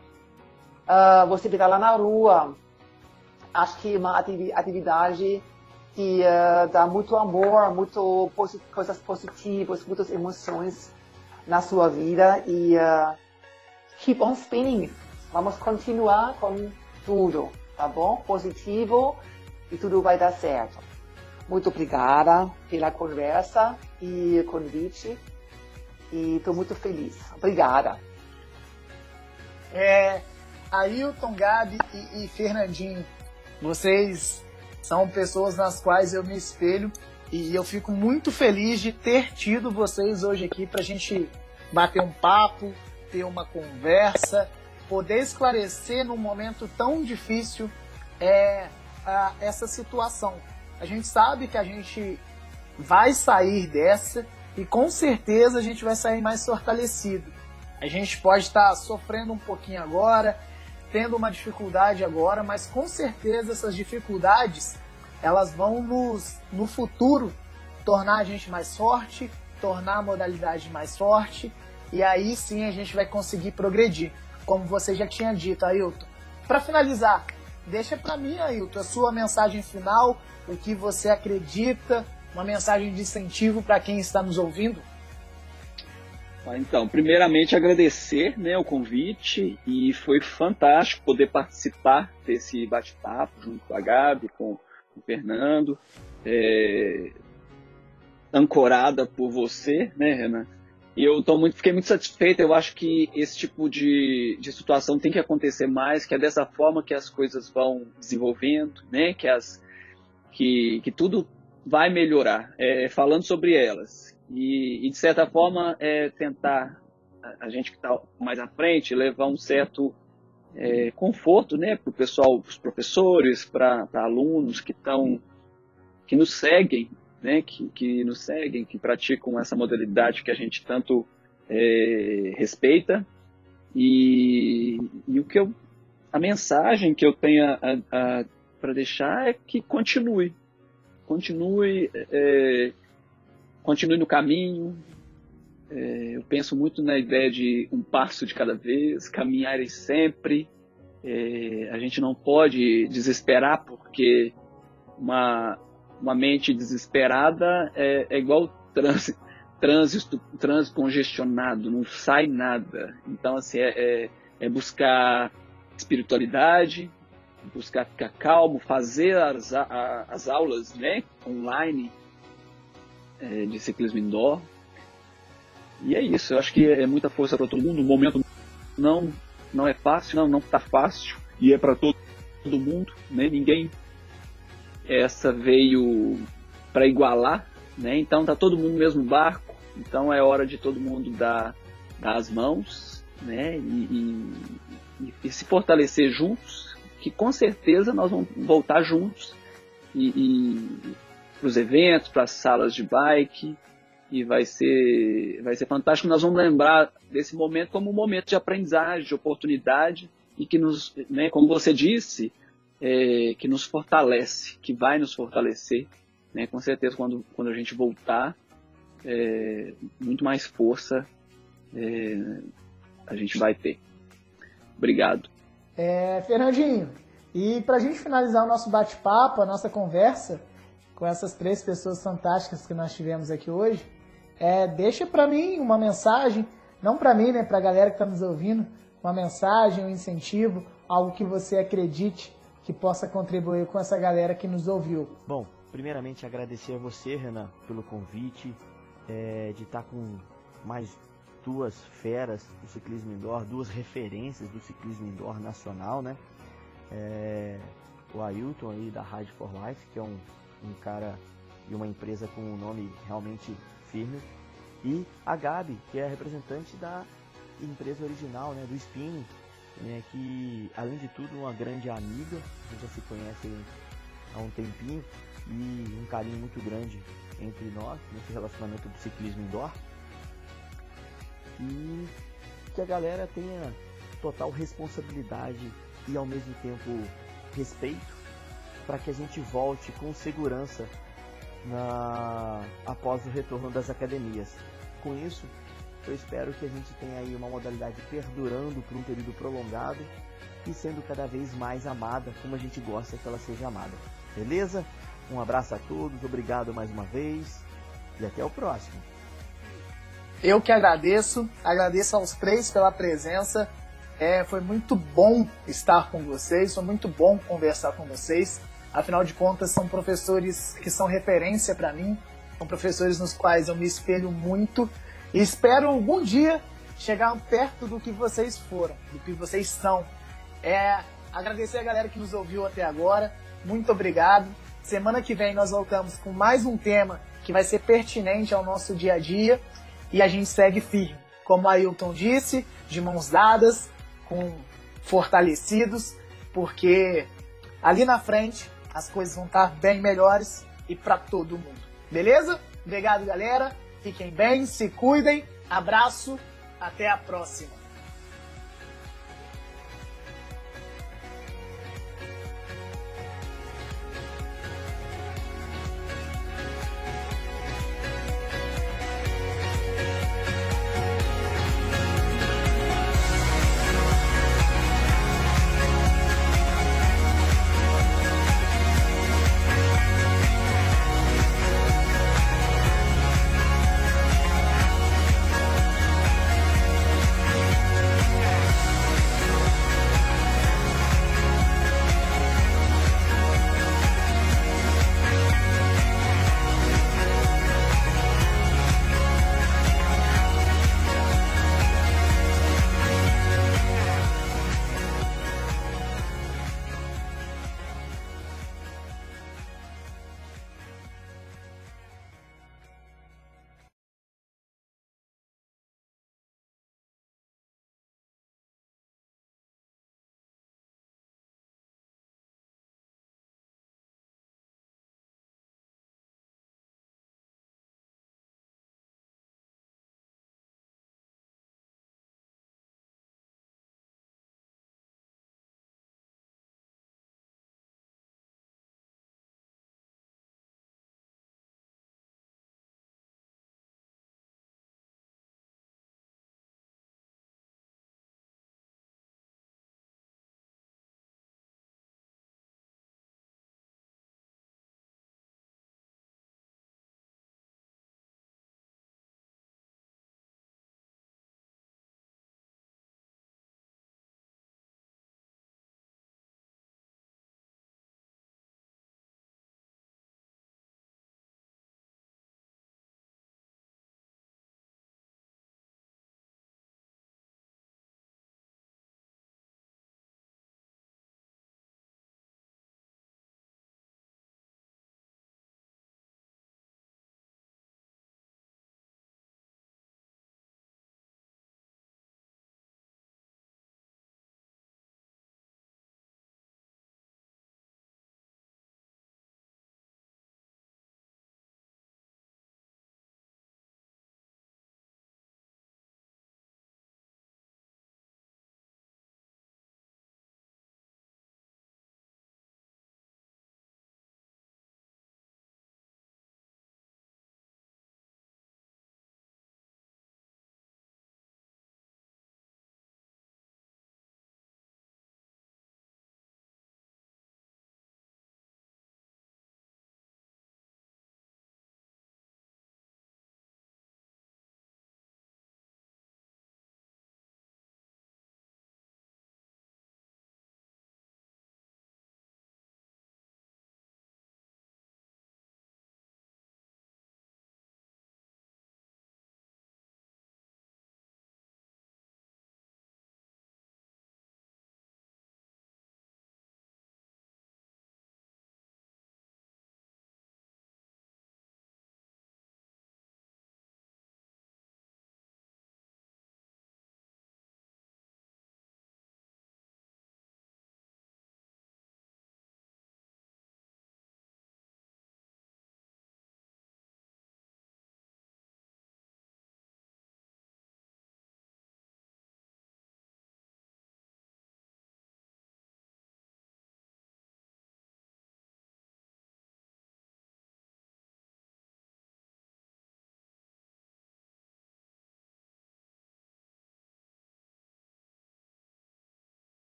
Uh, você lá na rua. Acho que é uma atividade que uh, dá muito amor, muito posit coisas positivas, muitas emoções na sua vida. E uh, keep on spinning. Vamos continuar com tudo, tá bom? Positivo e tudo vai dar certo. Muito obrigada pela conversa e convite. E estou muito feliz. Obrigada. É, Ailton, Gabi e, e Fernandinho, vocês são pessoas nas quais eu me espelho e eu fico muito feliz de ter tido vocês hoje aqui para a gente bater um papo, ter uma conversa, poder esclarecer num momento tão difícil é, a, essa situação. A gente sabe que a gente vai sair dessa e com certeza a gente vai sair mais fortalecido. A gente pode estar sofrendo um pouquinho agora, tendo uma dificuldade agora, mas com certeza essas dificuldades elas vão nos no futuro tornar a gente mais forte, tornar a modalidade mais forte e aí sim a gente vai conseguir progredir, como você já tinha dito, Ailton. Para finalizar, deixa para mim, Ailton, a sua mensagem final o que você acredita, uma mensagem de incentivo para quem está nos ouvindo? Ah, então, primeiramente agradecer né, o convite e foi fantástico poder participar desse bate-papo junto com a Gabi, com o Fernando, é, ancorada por você, né, Renan? E eu tô muito, fiquei muito satisfeito. Eu acho que esse tipo de, de situação tem que acontecer mais, que é dessa forma que as coisas vão desenvolvendo, né? Que as, que, que tudo vai melhorar, é, falando sobre elas. E, e, de certa forma, é, tentar, a gente que está mais à frente, levar um certo é, conforto né, para o pessoal, para os professores, para alunos que estão que nos seguem, né, que, que nos seguem, que praticam essa modalidade que a gente tanto é, respeita. E, e, o que eu, a mensagem que eu tenho para deixar é que continue, continue, é, continue no caminho. É, eu penso muito na ideia de um passo de cada vez, caminhar sempre. É, a gente não pode desesperar porque uma, uma mente desesperada é, é igual trânsito, trânsito, trânsito congestionado, não sai nada. Então, assim, é, é, é buscar espiritualidade, buscar ficar calmo, fazer as, a, as aulas né, online é, de ciclismo indoor. E é isso, eu acho que é muita força para todo mundo. O momento não, não é fácil, não, não está fácil, e é para todo, todo mundo, né? Ninguém essa veio para igualar, né? Então tá todo mundo no mesmo barco, então é hora de todo mundo dar, dar as mãos, né? E, e, e se fortalecer juntos, que com certeza nós vamos voltar juntos e, e para os eventos, para as salas de bike e vai ser vai ser fantástico. Nós vamos lembrar desse momento como um momento de aprendizagem, de oportunidade e que nos, né, como você disse, é, que nos fortalece, que vai nos fortalecer, né? Com certeza quando, quando a gente voltar, é, muito mais força é, a gente vai ter. Obrigado. É, Fernandinho, e para a gente finalizar o nosso bate-papo, a nossa conversa com essas três pessoas fantásticas que nós tivemos aqui hoje, é, deixa para mim uma mensagem, não para mim, né, para a galera que está nos ouvindo, uma mensagem, um incentivo, algo que você acredite que possa contribuir com essa galera que nos ouviu. Bom, primeiramente agradecer a você, Renan, pelo convite é, de estar com mais duas feras do ciclismo indoor, duas referências do ciclismo indoor nacional, né? É, o Ailton aí da Ride for Life, que é um, um cara e uma empresa com um nome realmente firme, e a Gabi, que é a representante da empresa original, né, do Spinning, né, que além de tudo uma grande amiga, a gente já se conhece há um tempinho e um carinho muito grande entre nós nesse relacionamento do ciclismo indoor. E que a galera tenha total responsabilidade e ao mesmo tempo respeito para que a gente volte com segurança na após o retorno das academias. Com isso, eu espero que a gente tenha aí uma modalidade perdurando por um período prolongado e sendo cada vez mais amada como a gente gosta que ela seja amada. Beleza? Um abraço a todos, obrigado mais uma vez e até o próximo. Eu que agradeço, agradeço aos três pela presença. É, foi muito bom estar com vocês, foi muito bom conversar com vocês. Afinal de contas, são professores que são referência para mim, são professores nos quais eu me espelho muito e espero algum dia chegar perto do que vocês foram, do que vocês são. É, agradecer a galera que nos ouviu até agora. Muito obrigado. Semana que vem nós voltamos com mais um tema que vai ser pertinente ao nosso dia a dia e a gente segue firme. Como a Ailton disse, de mãos dadas, com fortalecidos, porque ali na frente as coisas vão estar bem melhores e para todo mundo. Beleza? Obrigado, galera. Fiquem bem, se cuidem. Abraço, até a próxima.